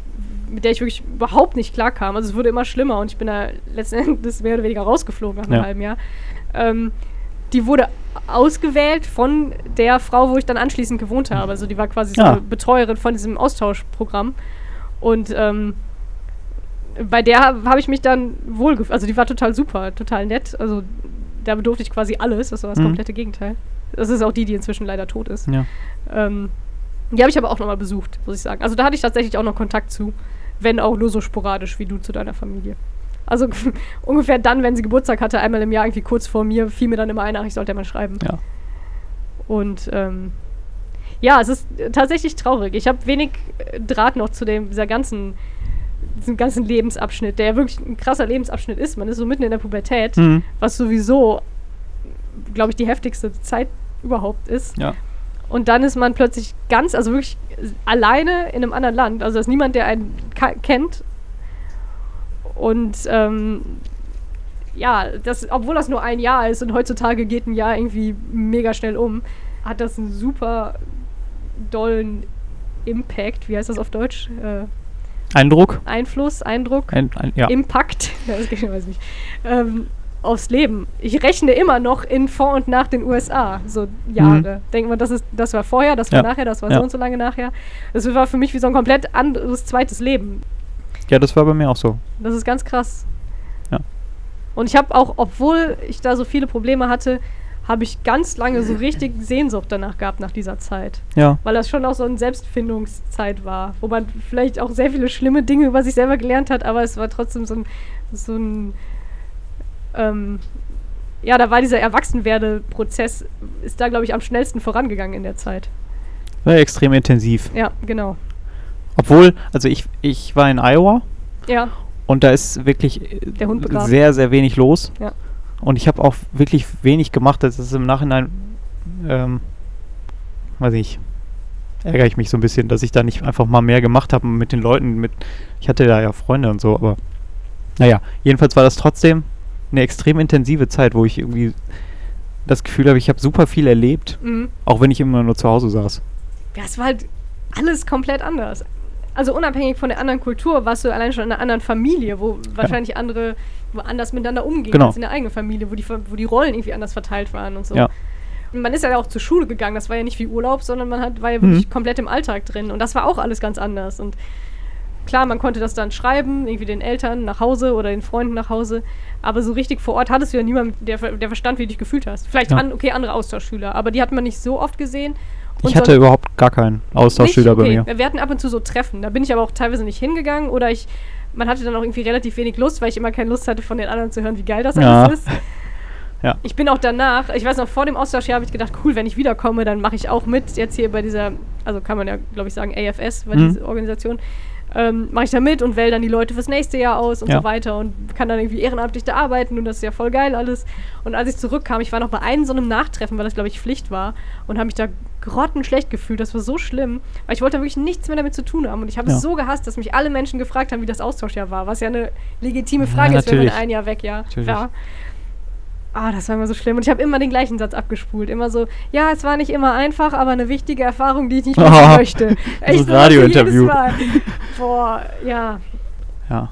mit der ich wirklich überhaupt nicht klarkam. Also es wurde immer schlimmer und ich bin da letzten Endes mehr oder weniger rausgeflogen nach einem Ja. halben Jahr. Ähm, die wurde ausgewählt von der Frau, wo ich dann anschließend gewohnt habe. Also die war quasi so Ah. eine Betreuerin von diesem Austauschprogramm. Und ähm, bei der habe ich mich dann wohlgefühlt. Also die war total super, total nett. Also da bedurfte ich quasi alles. Das war das Mhm. komplette Gegenteil. Das ist auch die, die inzwischen leider tot ist. Ja. Ähm, die habe ich aber auch nochmal besucht, muss ich sagen. Also da hatte ich tatsächlich auch noch Kontakt zu, wenn auch nur so sporadisch wie du zu deiner Familie. Also ungefähr dann, wenn sie Geburtstag hatte, einmal im Jahr irgendwie kurz vor mir, fiel mir dann immer ein, ach, ich sollte mal schreiben. Ja. Und ähm, ja, es ist tatsächlich traurig. Ich habe wenig äh, Draht noch zu dem, dieser ganzen, diesem ganzen Lebensabschnitt, der ja wirklich ein krasser Lebensabschnitt ist. Man ist so mitten in der Pubertät, Mhm. was sowieso, glaube ich, die heftigste Zeit überhaupt ist. Ja. Und dann ist man plötzlich ganz, also wirklich alleine in einem anderen Land. Also da ist niemand, der einen kennt. Und ähm, ja, das, obwohl das nur ein Jahr ist und heutzutage geht ein Jahr irgendwie mega schnell um, hat das einen super dollen Impact. Wie heißt das auf Deutsch? Äh, Eindruck? Einfluss, Eindruck? Ein, ein, ja. Impact, das ich weiß ich nicht, ähm, aufs Leben. Ich rechne immer noch in vor und nach den USA, so Jahre. Denkt man, das, ist, das war vorher, das war Ja. nachher, das war Ja. so und so lange nachher. Das war für mich wie so ein komplett anderes zweites Leben. Ja, das war bei mir auch so. Das ist ganz krass. Ja. Und ich habe auch, obwohl ich da so viele Probleme hatte, habe ich ganz lange so richtig Sehnsucht danach gehabt, nach dieser Zeit. Ja. Weil das schon auch so eine Selbstfindungszeit war, wo man vielleicht auch sehr viele schlimme Dinge über sich selber gelernt hat, aber es war trotzdem so ein, so ein ähm, ja, da war dieser Erwachsenwerde-Prozess, ist da, glaube ich, am schnellsten vorangegangen in der Zeit. War extrem intensiv. Ja, genau. Obwohl, also ich, ich war in Iowa Ja, und da ist wirklich sehr, sehr wenig los. Ja. Und ich habe auch wirklich wenig gemacht. Das ist im Nachhinein, ähm, weiß ich, ärgere ich mich so ein bisschen, dass ich da nicht einfach mal mehr gemacht habe mit den Leuten. Mit, ich hatte da ja Freunde und so, aber naja, jedenfalls war das trotzdem eine extrem intensive Zeit, wo ich irgendwie das Gefühl habe, ich habe super viel erlebt, mhm. auch wenn ich immer nur zu Hause saß. ja, es war halt alles komplett anders. Also unabhängig von der anderen Kultur warst du allein schon in einer anderen Familie, wo wahrscheinlich andere wo anders miteinander umgehen Genau. als in der eigenen Familie, wo die, wo die Rollen irgendwie anders verteilt waren und so. Ja. Und man ist ja auch zur Schule gegangen, das war ja nicht wie Urlaub, sondern man hat, war ja Mhm. wirklich komplett im Alltag drin. Und das war auch alles ganz anders. Und klar, man konnte das dann schreiben, irgendwie den Eltern nach Hause oder den Freunden nach Hause. Aber so richtig vor Ort hattest du ja niemanden, der, der verstand, wie du dich gefühlt hast. Vielleicht, Ja. an, okay, andere Austauschschüler, aber die hat man nicht so oft gesehen. Und Ich hatte sonst- überhaupt gar keinen Austauschschüler? Okay, bei mir. Wir hatten ab und zu so Treffen. Da bin ich aber auch teilweise nicht hingegangen oder ich, man hatte dann auch irgendwie relativ wenig Lust, weil ich immer keine Lust hatte, von den anderen zu hören, wie geil das Ja. alles ist. Ja. Ich bin auch danach, ich weiß noch, vor dem Austauschjahr habe ich gedacht, cool, wenn ich wiederkomme, dann mache ich auch mit. Jetzt hier bei dieser, also kann man ja, glaube ich, sagen, AFS, war Mhm. diese Organisation. Ähm, mache ich da mit und wähle dann die Leute fürs nächste Jahr aus und Ja. so weiter und kann dann irgendwie ehrenamtlich da arbeiten und das ist ja voll geil alles. Und als ich zurückkam, ich war noch bei einem so einem Nachtreffen, weil das glaube ich Pflicht war und habe mich da grottenschlecht gefühlt. Das war so schlimm, weil ich wollte wirklich nichts mehr damit zu tun haben und ich habe Ja. es so gehasst, dass mich alle Menschen gefragt haben, wie das Austauschjahr war, was ja eine legitime Ja, Frage ist, wenn man ein Jahr weg ja, war. Ah, das war immer so schlimm. Und ich habe immer den gleichen Satz abgespult. Immer so, ja, es war nicht immer einfach, aber eine wichtige Erfahrung, die ich nicht missen Oh, möchte. ein so, Radiointerview. jedes Mal. Boah, ja. Ja.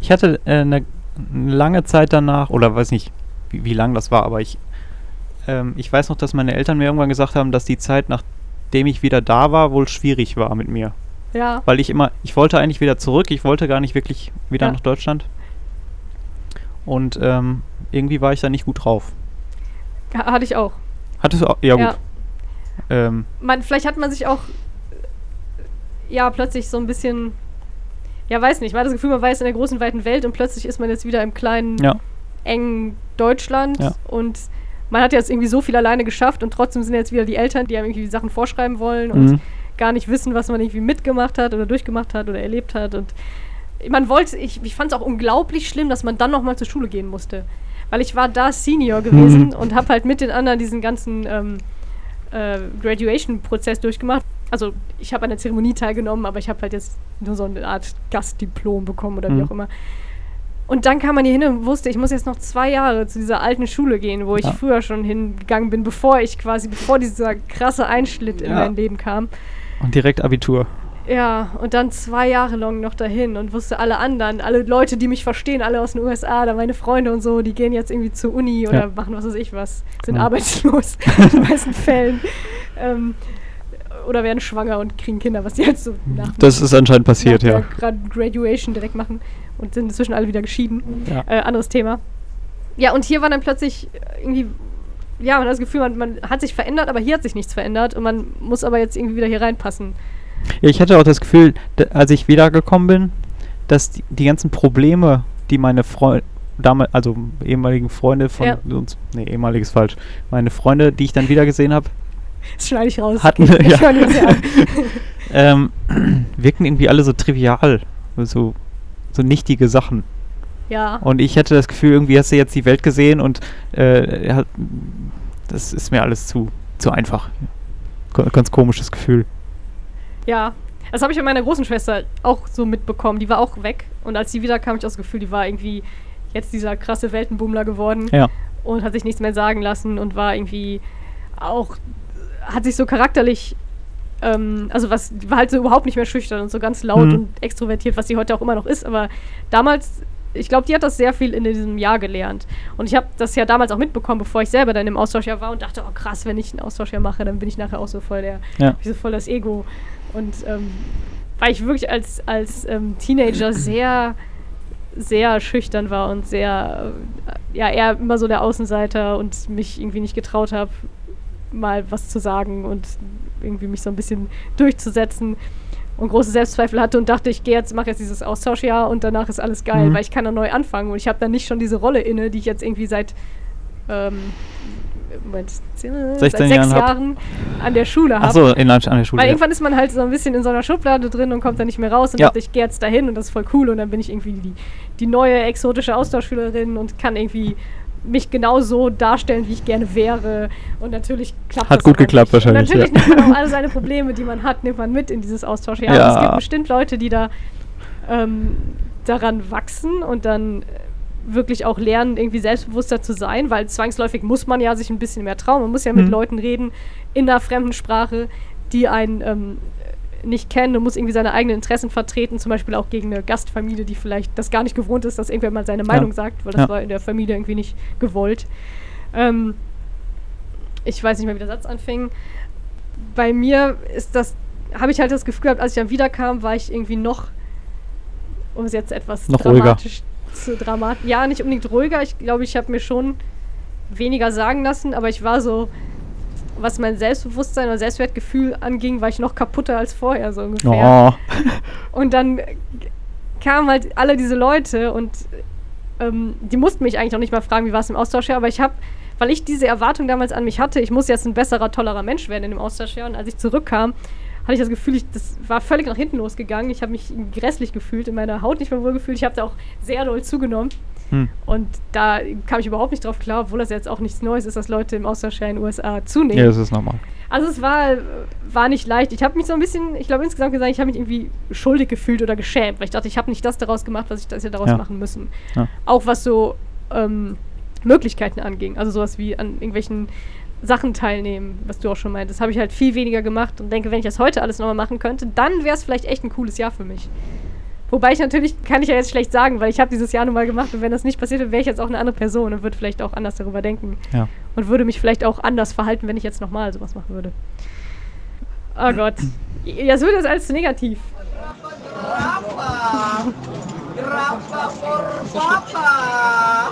Ich hatte äh, eine lange Zeit danach, oder weiß nicht, wie, wie lang das war, aber ich, ähm, ich weiß noch, dass meine Eltern mir irgendwann gesagt haben, dass die Zeit, nachdem ich wieder da war, wohl schwierig war mit mir. Ja. Weil ich immer, ich wollte eigentlich wieder zurück, ich wollte gar nicht wirklich wieder Ja. nach Deutschland. Und ähm, irgendwie war ich da nicht gut drauf. Ha- Hatte ich auch. Hattest du auch? Ja, gut. Ja. ähm, man, vielleicht hat man sich auch äh, ja plötzlich so ein bisschen, ja weiß nicht, man hat das Gefühl, man weiß in der großen weiten Welt und plötzlich ist man jetzt wieder im kleinen, ja, engen Deutschland Ja. und man hat jetzt irgendwie so viel alleine geschafft und trotzdem sind jetzt wieder die Eltern, die einem irgendwie Sachen vorschreiben wollen und Mhm. gar nicht wissen, was man irgendwie mitgemacht hat oder durchgemacht hat oder erlebt hat und man wollte, ich, ich fand es auch unglaublich schlimm, dass man dann nochmal zur Schule gehen musste. Weil ich war da Senior gewesen Mhm. und habe halt mit den anderen diesen ganzen ähm, äh, Graduation-Prozess durchgemacht. Also ich habe an der Zeremonie teilgenommen, aber ich habe halt jetzt nur so eine Art Gastdiplom bekommen oder wie Mhm. auch immer. Und dann kam man hier hin und wusste, ich muss jetzt noch zwei Jahre zu dieser alten Schule gehen, wo ich Ja. früher schon hingegangen bin, bevor ich quasi, bevor dieser krasse Einschnitt in Ja. mein Leben kam. und direkt Abitur. Ja, und dann zwei Jahre lang noch dahin und wusste alle anderen, alle Leute, die mich verstehen, alle aus den USA, da meine Freunde und so, die gehen jetzt irgendwie zur Uni oder Ja. machen was weiß ich was, sind Genau. arbeitslos in den meisten Fällen. Ähm, oder werden schwanger und kriegen Kinder, was die halt so nach, Das ist anscheinend passiert, ja. Graduation direkt machen und sind inzwischen alle wieder geschieden. Ja. Äh, anderes Thema. Ja, und hier war dann plötzlich irgendwie, ja, man hat das Gefühl, man, man hat sich verändert, aber hier hat sich nichts verändert und man muss aber jetzt irgendwie wieder hier reinpassen. Ich hatte auch das Gefühl, als ich wiedergekommen bin, dass die, die ganzen Probleme, die meine Freunde, also ehemaligen Freunde von Ja. uns, nee, ehemaliges falsch, meine Freunde, die ich dann wieder gesehen habe, Das schneide ich raus. hatten, Ich ja, ähm, wirkten irgendwie alle so trivial, so, so nichtige Sachen. Ja. Und ich hatte das Gefühl, irgendwie hast du jetzt die Welt gesehen und äh, das ist mir alles zu, zu einfach. Ganz komisches Gefühl. Ja, das habe ich bei meiner großen Schwester auch so mitbekommen. Die war auch weg. Und als sie wieder kam, ich das Gefühl, die war irgendwie jetzt dieser krasse Weltenbummler geworden Ja. und hat sich nichts mehr sagen lassen und war irgendwie auch, hat sich so charakterlich, ähm, also was, war halt so überhaupt nicht mehr schüchtern und so ganz laut Mhm. und extrovertiert, was sie heute auch immer noch ist. Aber damals, ich glaube, die hat das sehr viel in diesem Jahr gelernt. Und ich habe das ja damals auch mitbekommen, bevor ich selber dann im Austauschjahr war und dachte, oh krass, wenn ich ein Austauschjahr mache, dann bin ich nachher auch so voll der, Ja. so voll das Ego. Und ähm, weil ich wirklich als, als ähm, Teenager sehr, sehr schüchtern war und sehr, äh, ja, eher immer so der Außenseiter und mich irgendwie nicht getraut habe, mal was zu sagen und irgendwie mich so ein bisschen durchzusetzen und große Selbstzweifel hatte und dachte, ich gehe jetzt, mache jetzt dieses Austauschjahr und danach ist alles geil, Mhm. weil ich kann dann neu anfangen und ich habe dann nicht schon diese Rolle inne, die ich jetzt irgendwie seit ähm, Moment, seit 16 sechs Jahren hab. Jahren an der Schule habe. Achso, in, an der Schule. Weil ja. irgendwann ist man halt so ein bisschen in so einer Schublade drin und kommt da nicht mehr raus und Ja. dachte, ich gehe jetzt dahin und das ist voll cool und dann bin ich irgendwie die, die neue exotische Austauschschülerin und kann irgendwie mich genauso darstellen, wie ich gerne wäre. Und natürlich klappt Hat das gut geklappt nicht. wahrscheinlich, Und natürlich ja. nimmt man auch alle seine Probleme, die man hat, nimmt man mit in dieses Austauschjahr. Ja. Und es gibt bestimmt Leute, die da ähm, daran wachsen und dann äh, wirklich auch lernen, irgendwie selbstbewusster zu sein, weil zwangsläufig muss man ja sich ein bisschen mehr trauen. Man muss ja mit Mhm. Leuten reden in einer fremden Sprache, die einen ähm, nicht kennen und muss irgendwie seine eigenen Interessen vertreten, zum Beispiel auch gegen eine Gastfamilie, die vielleicht das gar nicht gewohnt ist, dass irgendwer mal seine Meinung sagt, weil das Ja. war in der Familie irgendwie nicht gewollt. Ähm, ich weiß nicht mehr, wie der Satz anfing. Bei mir ist das, habe ich halt das Gefühl gehabt, als ich dann wiederkam, war ich irgendwie noch, um es jetzt etwas Noch ruhiger. dramatisch zu dramatisch, ja, nicht unbedingt ruhiger. Ich glaube, ich habe mir schon weniger sagen lassen, aber ich war so, was mein Selbstbewusstsein oder Selbstwertgefühl anging, war ich noch kaputter als vorher, so ungefähr. Oh. Und dann kamen halt alle diese Leute und ähm, die mussten mich eigentlich auch nicht mal fragen, wie war es im Austauschjahr, aber ich habe, weil ich diese Erwartung damals an mich hatte, ich muss jetzt ein besserer, tollerer Mensch werden in dem Austauschjahr und als ich zurückkam, hatte ich das Gefühl, ich, das war völlig nach hinten losgegangen. Ich habe mich grässlich gefühlt, in meiner Haut nicht mehr wohl gefühlt. Ich habe da auch sehr doll zugenommen. Hm. Und da kam ich überhaupt nicht drauf klar, obwohl das jetzt auch nichts Neues ist, dass Leute im Austauschjahr in den USA zunehmen. Ja, das ist normal. Also es war, war nicht leicht. Ich habe mich so ein bisschen, ich glaube insgesamt gesagt, ich habe mich irgendwie schuldig gefühlt oder geschämt, weil ich dachte, ich habe nicht das daraus gemacht, was ich das hätte daraus Ja. machen müssen. Ja. Auch was so ähm, Möglichkeiten anging. Also sowas wie an irgendwelchen Sachen teilnehmen, was du auch schon meintest. Das habe ich halt viel weniger gemacht und denke, wenn ich das heute alles nochmal machen könnte, dann wäre es vielleicht echt ein cooles Jahr für mich. Wobei ich natürlich, kann ich ja jetzt schlecht sagen, weil ich habe dieses Jahr nun mal gemacht und wenn das nicht passiert wäre, wäre ich jetzt auch eine andere Person und würde vielleicht auch anders darüber denken. Ja. Und würde mich vielleicht auch anders verhalten, wenn ich jetzt nochmal sowas machen würde. Oh Gott. Ja, es wird jetzt alles zu negativ. Grappa! Grappa por papa!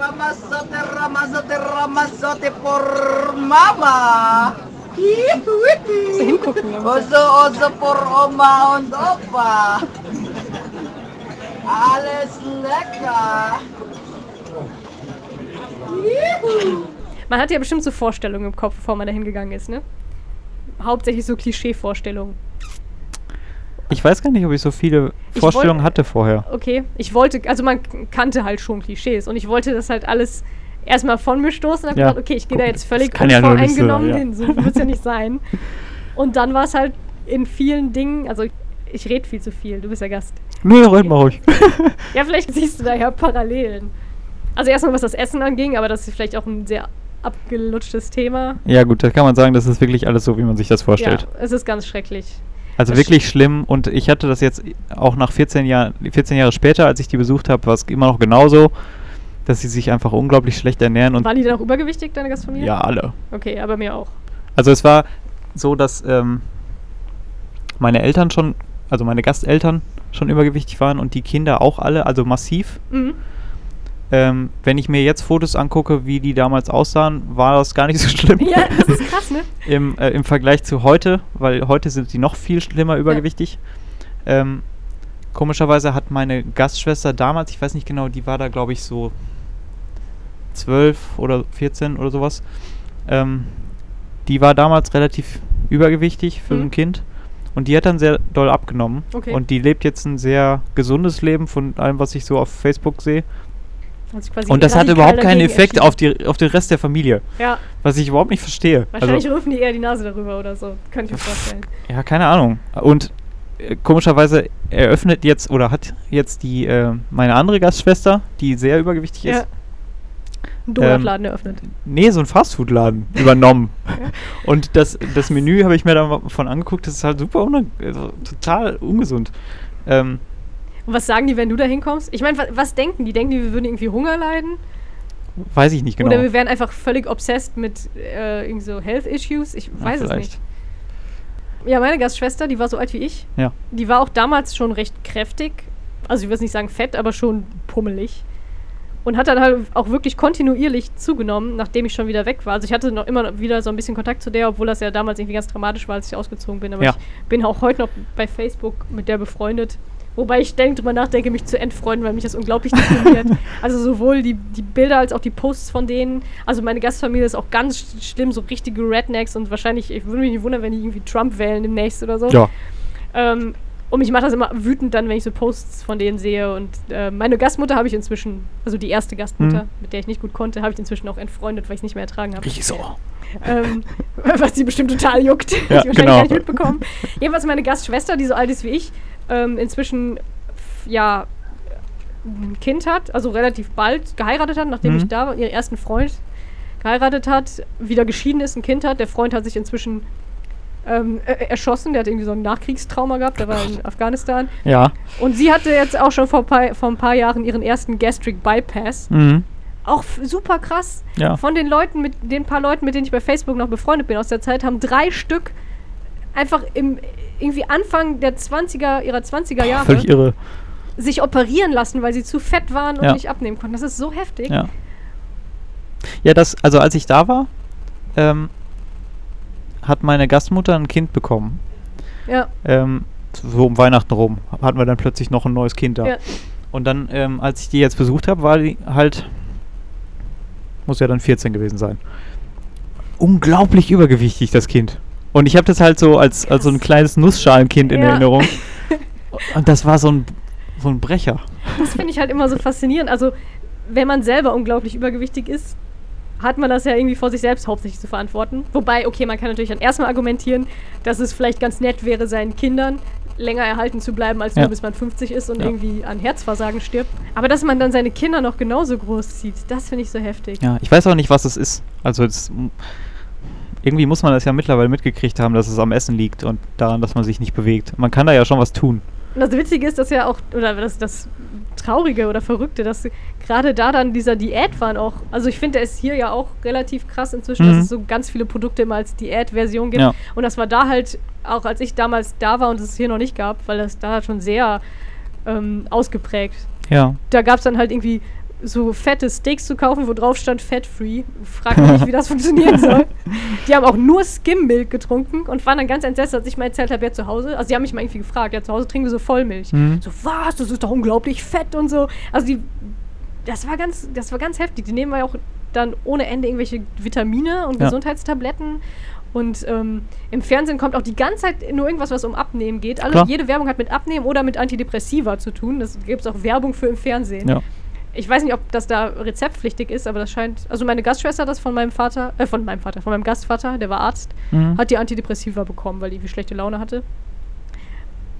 Ramazote, ramazote, ramazote por mama! Hingucken. Oso, oso por Oma und Opa. Alles lecker. Juhu. Man hat ja bestimmt so Vorstellungen im Kopf, bevor man da hingegangen ist, ne? Hauptsächlich so Klischee-Vorstellungen. Ich weiß gar nicht, ob ich so viele Ich Vorstellungen wollt- hatte vorher. Okay, ich wollte, also man kannte halt schon Klischees und ich wollte das halt alles erstmal von mir stoßen und hab Ja. gedacht, okay, ich gehe da jetzt völlig kann ja so hin, so wird es ja nicht sein. Und dann war es halt in vielen Dingen, also ich rede viel zu viel, du bist der Gast. Nee, red mal ruhig. Ja, vielleicht siehst du da ja Parallelen. Also erstmal, was das Essen anging, aber das ist vielleicht auch ein sehr abgelutschtes Thema. ja, gut, da kann man sagen, das ist wirklich alles so, wie man sich das vorstellt. Ja, es ist ganz schrecklich. Also Das wirklich schlimm und ich hatte das jetzt auch nach 14 Jahren, 14 Jahre später, als ich die besucht habe, war es immer noch genauso, dass sie sich einfach unglaublich schlecht ernähren und Waren die denn auch übergewichtig, deine Gastfamilie? ja, alle. Okay, aber mir auch. Also es war so, dass ähm, meine Eltern schon, also meine Gasteltern schon übergewichtig waren und die Kinder auch alle, also massiv. Mhm. Ähm, wenn ich mir jetzt Fotos angucke, wie die damals aussahen, war das gar nicht so schlimm. Ja, das ist krass, ne? Im, äh, Im Vergleich zu heute, weil heute sind die noch viel schlimmer übergewichtig. Ähm, komischerweise hat meine Gastschwester damals, ich weiß nicht genau, die war da glaube ich so 12 oder 14 oder sowas. Ähm, die war damals relativ übergewichtig für Mhm. ein Kind und die hat dann sehr doll abgenommen. Okay. Und die lebt jetzt ein sehr gesundes Leben von allem, was ich so auf Facebook sehe. Quasi Und das hat überhaupt keinen Effekt auf, die, auf den Rest der Familie, Ja, was ich überhaupt nicht verstehe. wahrscheinlich also, rümpfen die eher die Nase darüber oder so. Könnte ich mir vorstellen. ja, keine Ahnung. Und äh, komischerweise eröffnet jetzt oder hat jetzt die äh, meine andere Gastschwester, die sehr übergewichtig Ja. ist, Ein Donutladen eröffnet. nee, so ein Fastfood-Laden übernommen. Und das, das Menü habe ich mir da mal von angeguckt, das ist halt super also total ungesund. Ähm, Und was sagen die, wenn du da hinkommst? Ich meine, was, was denken die? Denken die, wir würden irgendwie Hunger leiden? weiß ich nicht genau. Oder wir wären einfach völlig obsessed mit äh, irgendwie so Health Issues? Ich Ja, weiß es vielleicht. nicht. Ja, meine Gastschwester, die war so alt wie ich. Ja. Die war auch damals schon recht kräftig. Also ich würde nicht sagen fett, aber schon pummelig. Und hat dann halt auch wirklich kontinuierlich zugenommen, nachdem ich schon wieder weg war. Also ich hatte noch immer wieder so ein bisschen Kontakt zu der, obwohl das ja damals irgendwie ganz dramatisch war, als ich ausgezogen bin. Aber Ja. ich bin auch heute noch bei Facebook mit der befreundet. Wobei ich denk, drüber nachdenke, mich zu entfreunden, weil mich das unglaublich deprimiert. also sowohl die, die Bilder als auch die Posts von denen. Also meine Gastfamilie ist auch ganz sch- schlimm, so richtige Rednecks und wahrscheinlich, ich würde mich nicht wundern, wenn die irgendwie Trump wählen demnächst oder so. ja. Ähm, und mich macht das immer wütend dann, wenn ich so Posts von denen sehe. Und äh, meine Gastmutter habe ich inzwischen, also die erste Gastmutter, Mhm. mit der ich nicht gut konnte, habe ich inzwieschen auch entfreundet, weil ich es nicht mehr ertragen habe. Richtig so. ähm, was sie bestimmt total juckt. Ja, ich wahrscheinlich genau. gar nicht mitbekommen. Jedenfalls meine Gastschwester, die so alt ist wie ich, ähm, inzwischen ja ein Kind hat, also relativ bald geheiratet hat, nachdem Mhm. ich da war, ihren ersten Freund geheiratet hat, wieder geschieden ist, ein Kind hat. Der Freund hat sich inzwischen ähm, äh, erschossen, der hat irgendwie so ein Nachkriegstrauma gehabt, der war in Afghanistan. Ja. Und sie hatte jetzt auch schon vor, paar- vor ein paar Jahren ihren ersten Gastric Bypass. Mhm. Auch super krass. Ja. Von den Leuten, mit den paar Leuten, mit denen ich bei Facebook noch befreundet bin aus der Zeit, haben drei Stück einfach im irgendwie Anfang der 20er, ihrer 20er Jahre Völlig irre. sich operieren lassen, weil sie zu fett waren und Ja. nicht abnehmen konnten. Das ist so heftig. Ja. Ja, das, also als ich da war, ähm, hat meine Gastmutter ein Kind bekommen. Ja. Ähm, so um Weihnachten rum hatten wir dann plötzlich noch ein neues Kind da. Ja. Und dann, ähm, als ich die jetzt besucht habe, war die halt, muss ja dann 14 gewesen sein. Unglaublich übergewichtig, das Kind. Und ich habe das halt so als, als so ein kleines Nussschalenkind in Ja. Erinnerung. Und das war so ein, so ein Brecher. Das finde ich halt immer so faszinierend. Also, wenn man selber unglaublich übergewichtig ist, hat man das ja irgendwie vor sich selbst hauptsächlich zu verantworten. Wobei, okay, man kann natürlich dann erstmal argumentieren, dass es vielleicht ganz nett wäre, seinen Kindern länger erhalten zu bleiben, als Ja. nur bis man 50 ist und Ja. irgendwie an Herzversagen stirbt. Aber dass man dann seine Kinder noch genauso groß zieht, das finde ich so heftig. Ja, ich weiß auch nicht, was es ist. Also es, irgendwie muss man das ja mittlerweile mitgekriegt haben, dass es am Essen liegt und daran, dass man sich nicht bewegt. Man kann da ja schon was tun. Und das Witzige ist, dass ja auch, oder das, das Traurige oder Verrückte, dass gerade da dann dieser Diätwahn auch, also ich finde, der ist hier ja auch relativ krass inzwischen, Mhm. dass es so ganz viele Produkte immer als Diätversion gibt. Ja. Und das war da halt, auch als ich damals da war und es hier noch nicht gab, weil das da schon sehr ähm, ausgeprägt. Ja. Da gab es dann halt irgendwie so fette Steaks zu kaufen, wo drauf stand Fat Free. Frag mich wie das funktionieren soll. Die haben auch nur Skim-Milk getrunken und waren dann ganz entsetzt, als ich mal erzählt habe, ja zu Hause. Also, die haben mich mal irgendwie gefragt, ja, zu Hause trinken wir so Vollmilch. Mhm. So, was? Das ist doch unglaublich fett und so. Also, die, das war ganz, das war ganz heftig. Die nehmen ja auch dann ohne Ende irgendwelche Vitamine und Ja. Gesundheitstabletten. Und ähm, im Fernsehen kommt auch die ganze Zeit nur irgendwas, was um Abnehmen geht. Alle, jede Werbung hat mit Abnehmen oder mit Antidepressiva zu tun. Das gibt es auch Werbung für im Fernsehen. Ja. Ich weiß nicht, ob das da rezeptpflichtig ist, aber das scheint. Also meine Gastschwester hat das von meinem Vater, äh, von meinem Vater, von meinem Gastvater, der war Arzt, Mhm. hat die Antidepressiva bekommen, weil die schlechte Laune hatte.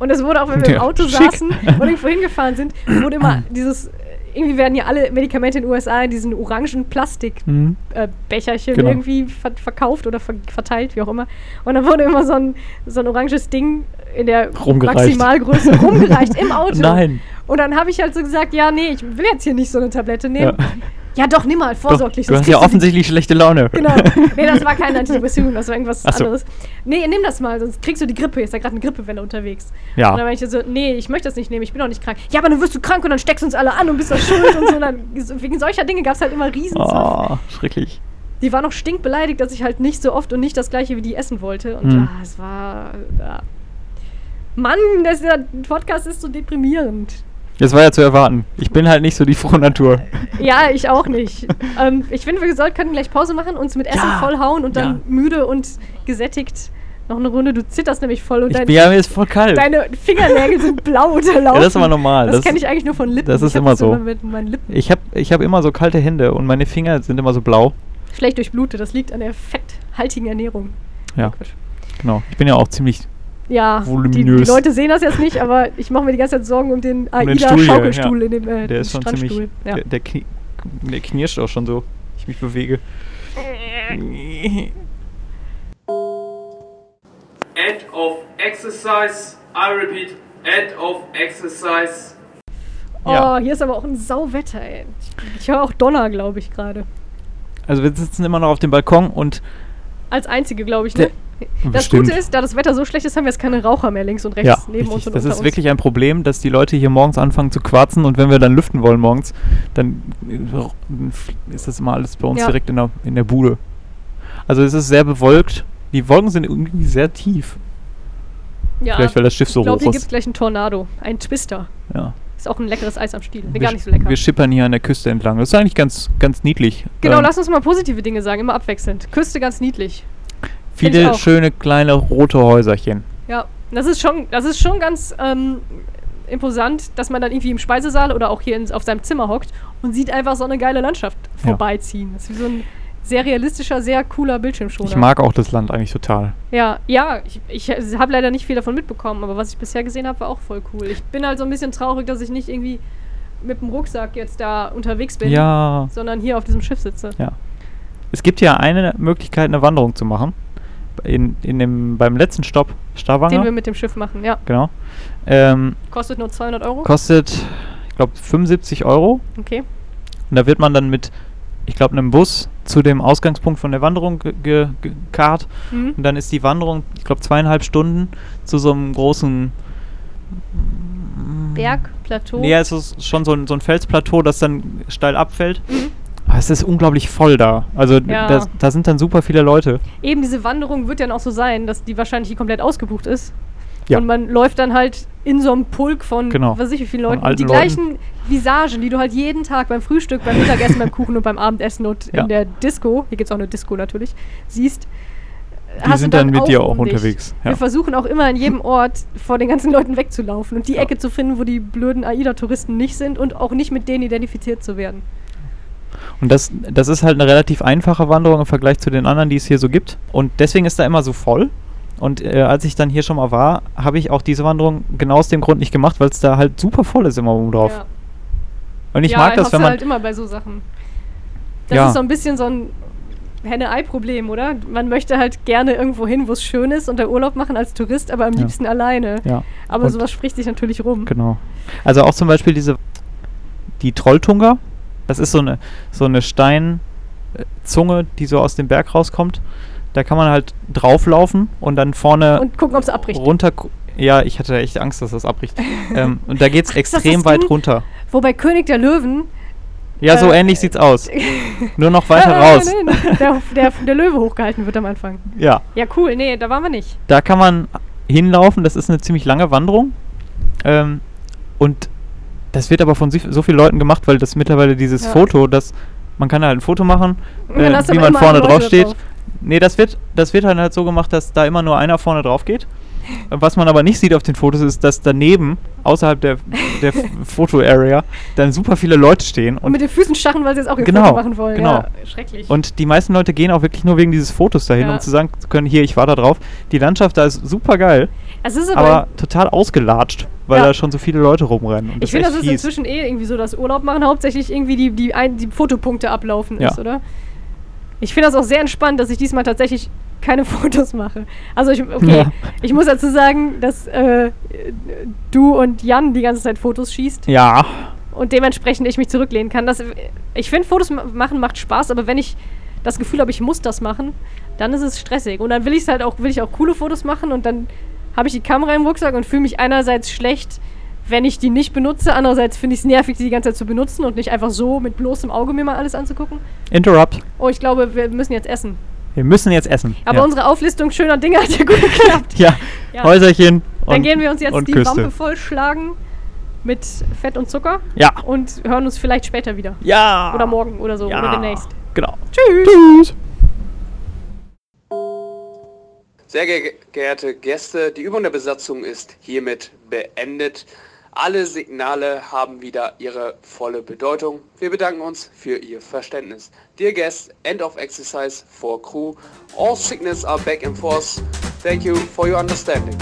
Und es wurde auch, wenn wir im Ja, Auto schick. saßen und irgendwo hingefahren sind, wurde immer dieses. Irgendwie werden ja alle Medikamente in den USA in diesen orangen Plastikbecherchen Mhm. äh, Genau. irgendwie ver verkauft oder ver verteilt, wie auch immer. Und dann wurde immer so ein, so ein oranges Ding in der. Maximalgröße rumgereicht im Auto. Nein. Und dann habe ich halt so gesagt, ja, nee, ich will jetzt hier nicht so eine Tablette nehmen. Ja. Ja, doch, nimm mal, Doch, vorsorglich. du sonst hast ja offensichtlich schlechte Laune. Genau. Nee, das war kein Antidepressivum, das war irgendwas so. anderes. Nee, nimm das mal, sonst kriegst du die Grippe. Ist ja gerade eine Grippewelle unterwegs. Ja. Und dann war ich so, nee, ich möchte das nicht nehmen, ich bin doch nicht krank. Ja, aber dann wirst du krank und dann steckst du uns alle an und bist doch schuld und so. Und dann, wegen solcher Dinge gab es halt immer riesen Oh, schrecklich. Die war noch stinkbeleidigt, dass ich halt nicht so oft und nicht das gleiche wie die essen wollte. Und Hm. ah, es war. Ja. Mann, das, der Podcast ist so deprimierend. Das war ja zu erwarten. Ich bin halt nicht so die frohe Natur. Ja, ich auch nicht. ähm, ich finde, wir sollten können gleich Pause machen, uns mit Essen Ja, vollhauen und dann ja. müde und gesättigt noch eine Runde. Du zitterst nämlich voll und Ich dein, bin ja, mir ist voll kalt. deine Fingernägel sind blau unterlaufen. Ja, das ist aber normal. Das, Das- kenne ich eigentlich nur von Lippen. das ist immer so. Lippen. Ich habe ich hab immer so kalte Hände und meine Finger sind immer so blau. Schlecht durchblutet. Das liegt an der fetthaltigen Ernährung. Ja, Gott. genau. Ich bin ja auch ziemlich. Ja, die, die. Leute sehen das jetzt nicht, aber ich mache mir die ganze Zeit Sorgen um den AIDA-Schaukelstuhl ja. in dem äh, Der ist schon ziemlich. Strandstuhl. Ja. Der, der, knie, der knirscht auch schon so. Ich mich bewege. End of exercise. I repeat, end of exercise. Oh, Ja. hier ist aber auch ein Sauwetter, ey. Ich höre auch Donner, glaube ich, gerade. Also wir sitzen immer noch auf dem Balkon und Als einzige, glaube ich, ne? Das Bestimmt. Gute ist, da das Wetter so schlecht ist, haben wir jetzt keine Raucher mehr links und rechts ja, neben uns richtig. und das ist uns. wirklich ein Problem, dass die Leute hier morgens anfangen zu quarzen und wenn wir dann lüften wollen morgens, dann äh, ist das immer alles bei uns Ja. direkt in der, in der Bude. Also es ist sehr bewolkt. Die Wolken sind irgendwie sehr tief. ja, Vielleicht weil das Schiff so ich glaube, hoch hier gibt es ist. gleich einen Tornado. Ein Twister. Ja. Ist auch ein leckeres Eis am Stiel. Nee, wir, gar nicht so lecker. wir schippern hier an der Küste entlang. Das ist eigentlich ganz, ganz niedlich. Genau, Ähm, lass uns mal positive Dinge sagen, immer abwechselnd. Küste ganz niedlich. Viele schöne kleine rote Häuserchen. Ja, das ist schon, das ist schon ganz ähm, imposant, dass man dann irgendwie im Speisesaal oder auch hier in, auf seinem Zimmer hockt und sieht einfach so eine geile Landschaft Ja. vorbeiziehen. Das ist wie so ein sehr realistischer, sehr cooler Bildschirmschoner. Ich mag auch das Land eigentlich total. Ja, ja, ich, ich habe leider nicht viel davon mitbekommen, aber was ich bisher gesehen habe, war auch voll cool. Ich bin halt so ein bisschen traurig, dass ich nicht irgendwie mit dem Rucksack jetzt da unterwegs bin, Ja. sondern hier auf diesem Schiff sitze. Ja. Es gibt ja eine Möglichkeit, eine Wanderung zu machen. In, in dem, beim letzten Stopp, Den wir Stavanger. mit dem Schiff machen, ja. Genau. Ähm, Kostet nur 200 Euro. kostet, ich glaube, 75 Euro. okay. Und da wird man dann mit, ich glaube, einem Bus zu dem Ausgangspunkt von der Wanderung ge- ge- gekarrt. Mhm. Und dann ist die Wanderung, ich glaube, zweieinhalb Stunden zu so einem großen. Berg, Plateau. Nee, es ist schon so ein, so ein Felsplateau, das dann steil abfällt. Mhm. Aber es ist unglaublich voll da. Also Ja. da, da sind dann super viele Leute. Eben diese Wanderung wird dann auch so sein, dass die wahrscheinlich hier komplett ausgebucht ist. Ja. Und man läuft dann halt in so einem Pulk von, Genau. was weiß ich wie viele Von Leuten. Die gleichen Visagen, die du halt jeden Tag beim Frühstück, beim Mittagessen, beim Kuchen und beim Abendessen und Ja. in der Disco, hier gibt es auch eine Disco natürlich, siehst. Die sind dann mit dir auch um unterwegs, ja. Wir versuchen auch immer an jedem Ort vor den ganzen Leuten wegzulaufen und die. Ecke zu finden, wo die blöden AIDA-Touristen nicht sind und auch nicht mit denen identifiziert zu werden. Und das, das ist halt eine relativ einfache Wanderung im Vergleich zu den anderen, die es hier so gibt. Und deswegen ist da immer so voll. Und äh, als ich dann hier schon mal war, habe ich auch diese Wanderung genau aus dem Grund nicht gemacht, weil es da halt super voll ist immer oben drauf. Ja. Und ich ja, mag das, wenn man. halt immer bei so Sachen. Das Ja. ist so ein bisschen so ein Henne-Ei-Problem, oder? Man möchte halt gerne irgendwo hin, wo es schön ist und da Urlaub machen als Tourist, aber am liebsten alleine. ja, Aber Und- sowas spricht sich natürlich rum. genau. Also auch zum Beispiel diese. Die Trolltunga. Das ist so eine, so eine Steinzunge, die so aus dem Berg rauskommt. Da kann man halt drauflaufen und dann vorne Und gucken, ob es abbricht. runter. Ja, ich hatte echt Angst, dass das abbricht. ähm, und da geht es extrem weit Ding? runter. Wobei König der Löwen, Ja, so Äh, ähnlich sieht's aus. Nur noch weiter Äh, raus. nein, nein, der, der, der Löwe hochgehalten wird am Anfang. Ja, Ja, cool. Nee, da waren wir nicht. da kann man hinlaufen. Das ist eine ziemlich lange Wanderung. Ähm, und das wird aber von so vielen Leuten gemacht, weil das mittlerweile dieses Ja. Foto, das man kann halt ein Foto machen, äh, wie man vorne drauf steht. Nee, das wird, das wird halt so gemacht, dass da immer nur einer vorne drauf geht. Was man aber nicht sieht auf den Fotos ist, dass daneben, außerhalb der, der Foto-Area, dann super viele Leute stehen. Und Und, mit den Füßen stachen, weil sie jetzt auch ihr Genau, Foto machen wollen. genau. Ja, schrecklich. und die meisten Leute gehen auch wirklich nur wegen dieses Fotos dahin, Ja. um zu sagen zu können, hier, ich war da drauf. Die Landschaft da ist super geil, es ist aber, aber total ausgelatscht, weil Ja. da schon so viele Leute rumrennen. Und ich finde, das ist fies. inzwischen eh irgendwie so, dass Urlaub machen hauptsächlich irgendwie die, die, ein, die Fotopunkte ablaufen Ja. ist, oder? Ich finde das auch sehr entspannt, dass ich diesmal tatsächlich keine Fotos mache. Also ich, okay, Ja. ich muss dazu sagen, dass äh, du und Jan die ganze Zeit Fotos schießt Ja, und dementsprechend ich mich zurücklehnen kann. Das, ich finde, Fotos ma- machen macht Spaß, aber wenn ich das Gefühl habe, ich muss das machen, dann ist es stressig. Und dann will ich halt auch, will ich auch coole Fotos machen und dann habe ich die Kamera im Rucksack und fühle mich einerseits schlecht, wenn ich die nicht benutze, andererseits finde ich es nervig, die die ganze Zeit zu benutzen und nicht einfach so mit bloßem Auge mir mal alles anzugucken. Interrupt. Oh, ich glaube, wir müssen jetzt essen. Wir müssen jetzt essen. Aber ja. unsere Auflistung schöner Dinge hat ja gut geklappt. ja. Ja. Häuserchen und Dann gehen wir uns jetzt die Küste. Wampe vollschlagen mit Fett und Zucker Ja. und hören uns vielleicht später wieder. Ja. Oder morgen oder so ja. oder demnächst. Genau. Tschüss. Tschüss. Sehr ge geehrte Gäste, die Übung der Besatzung ist hiermit beendet. Alle Signale haben wieder ihre volle Bedeutung. Wir bedanken uns für Ihr Verständnis. Dear guests, end of exercise for crew. All signals are back in force. Thank you for your understanding.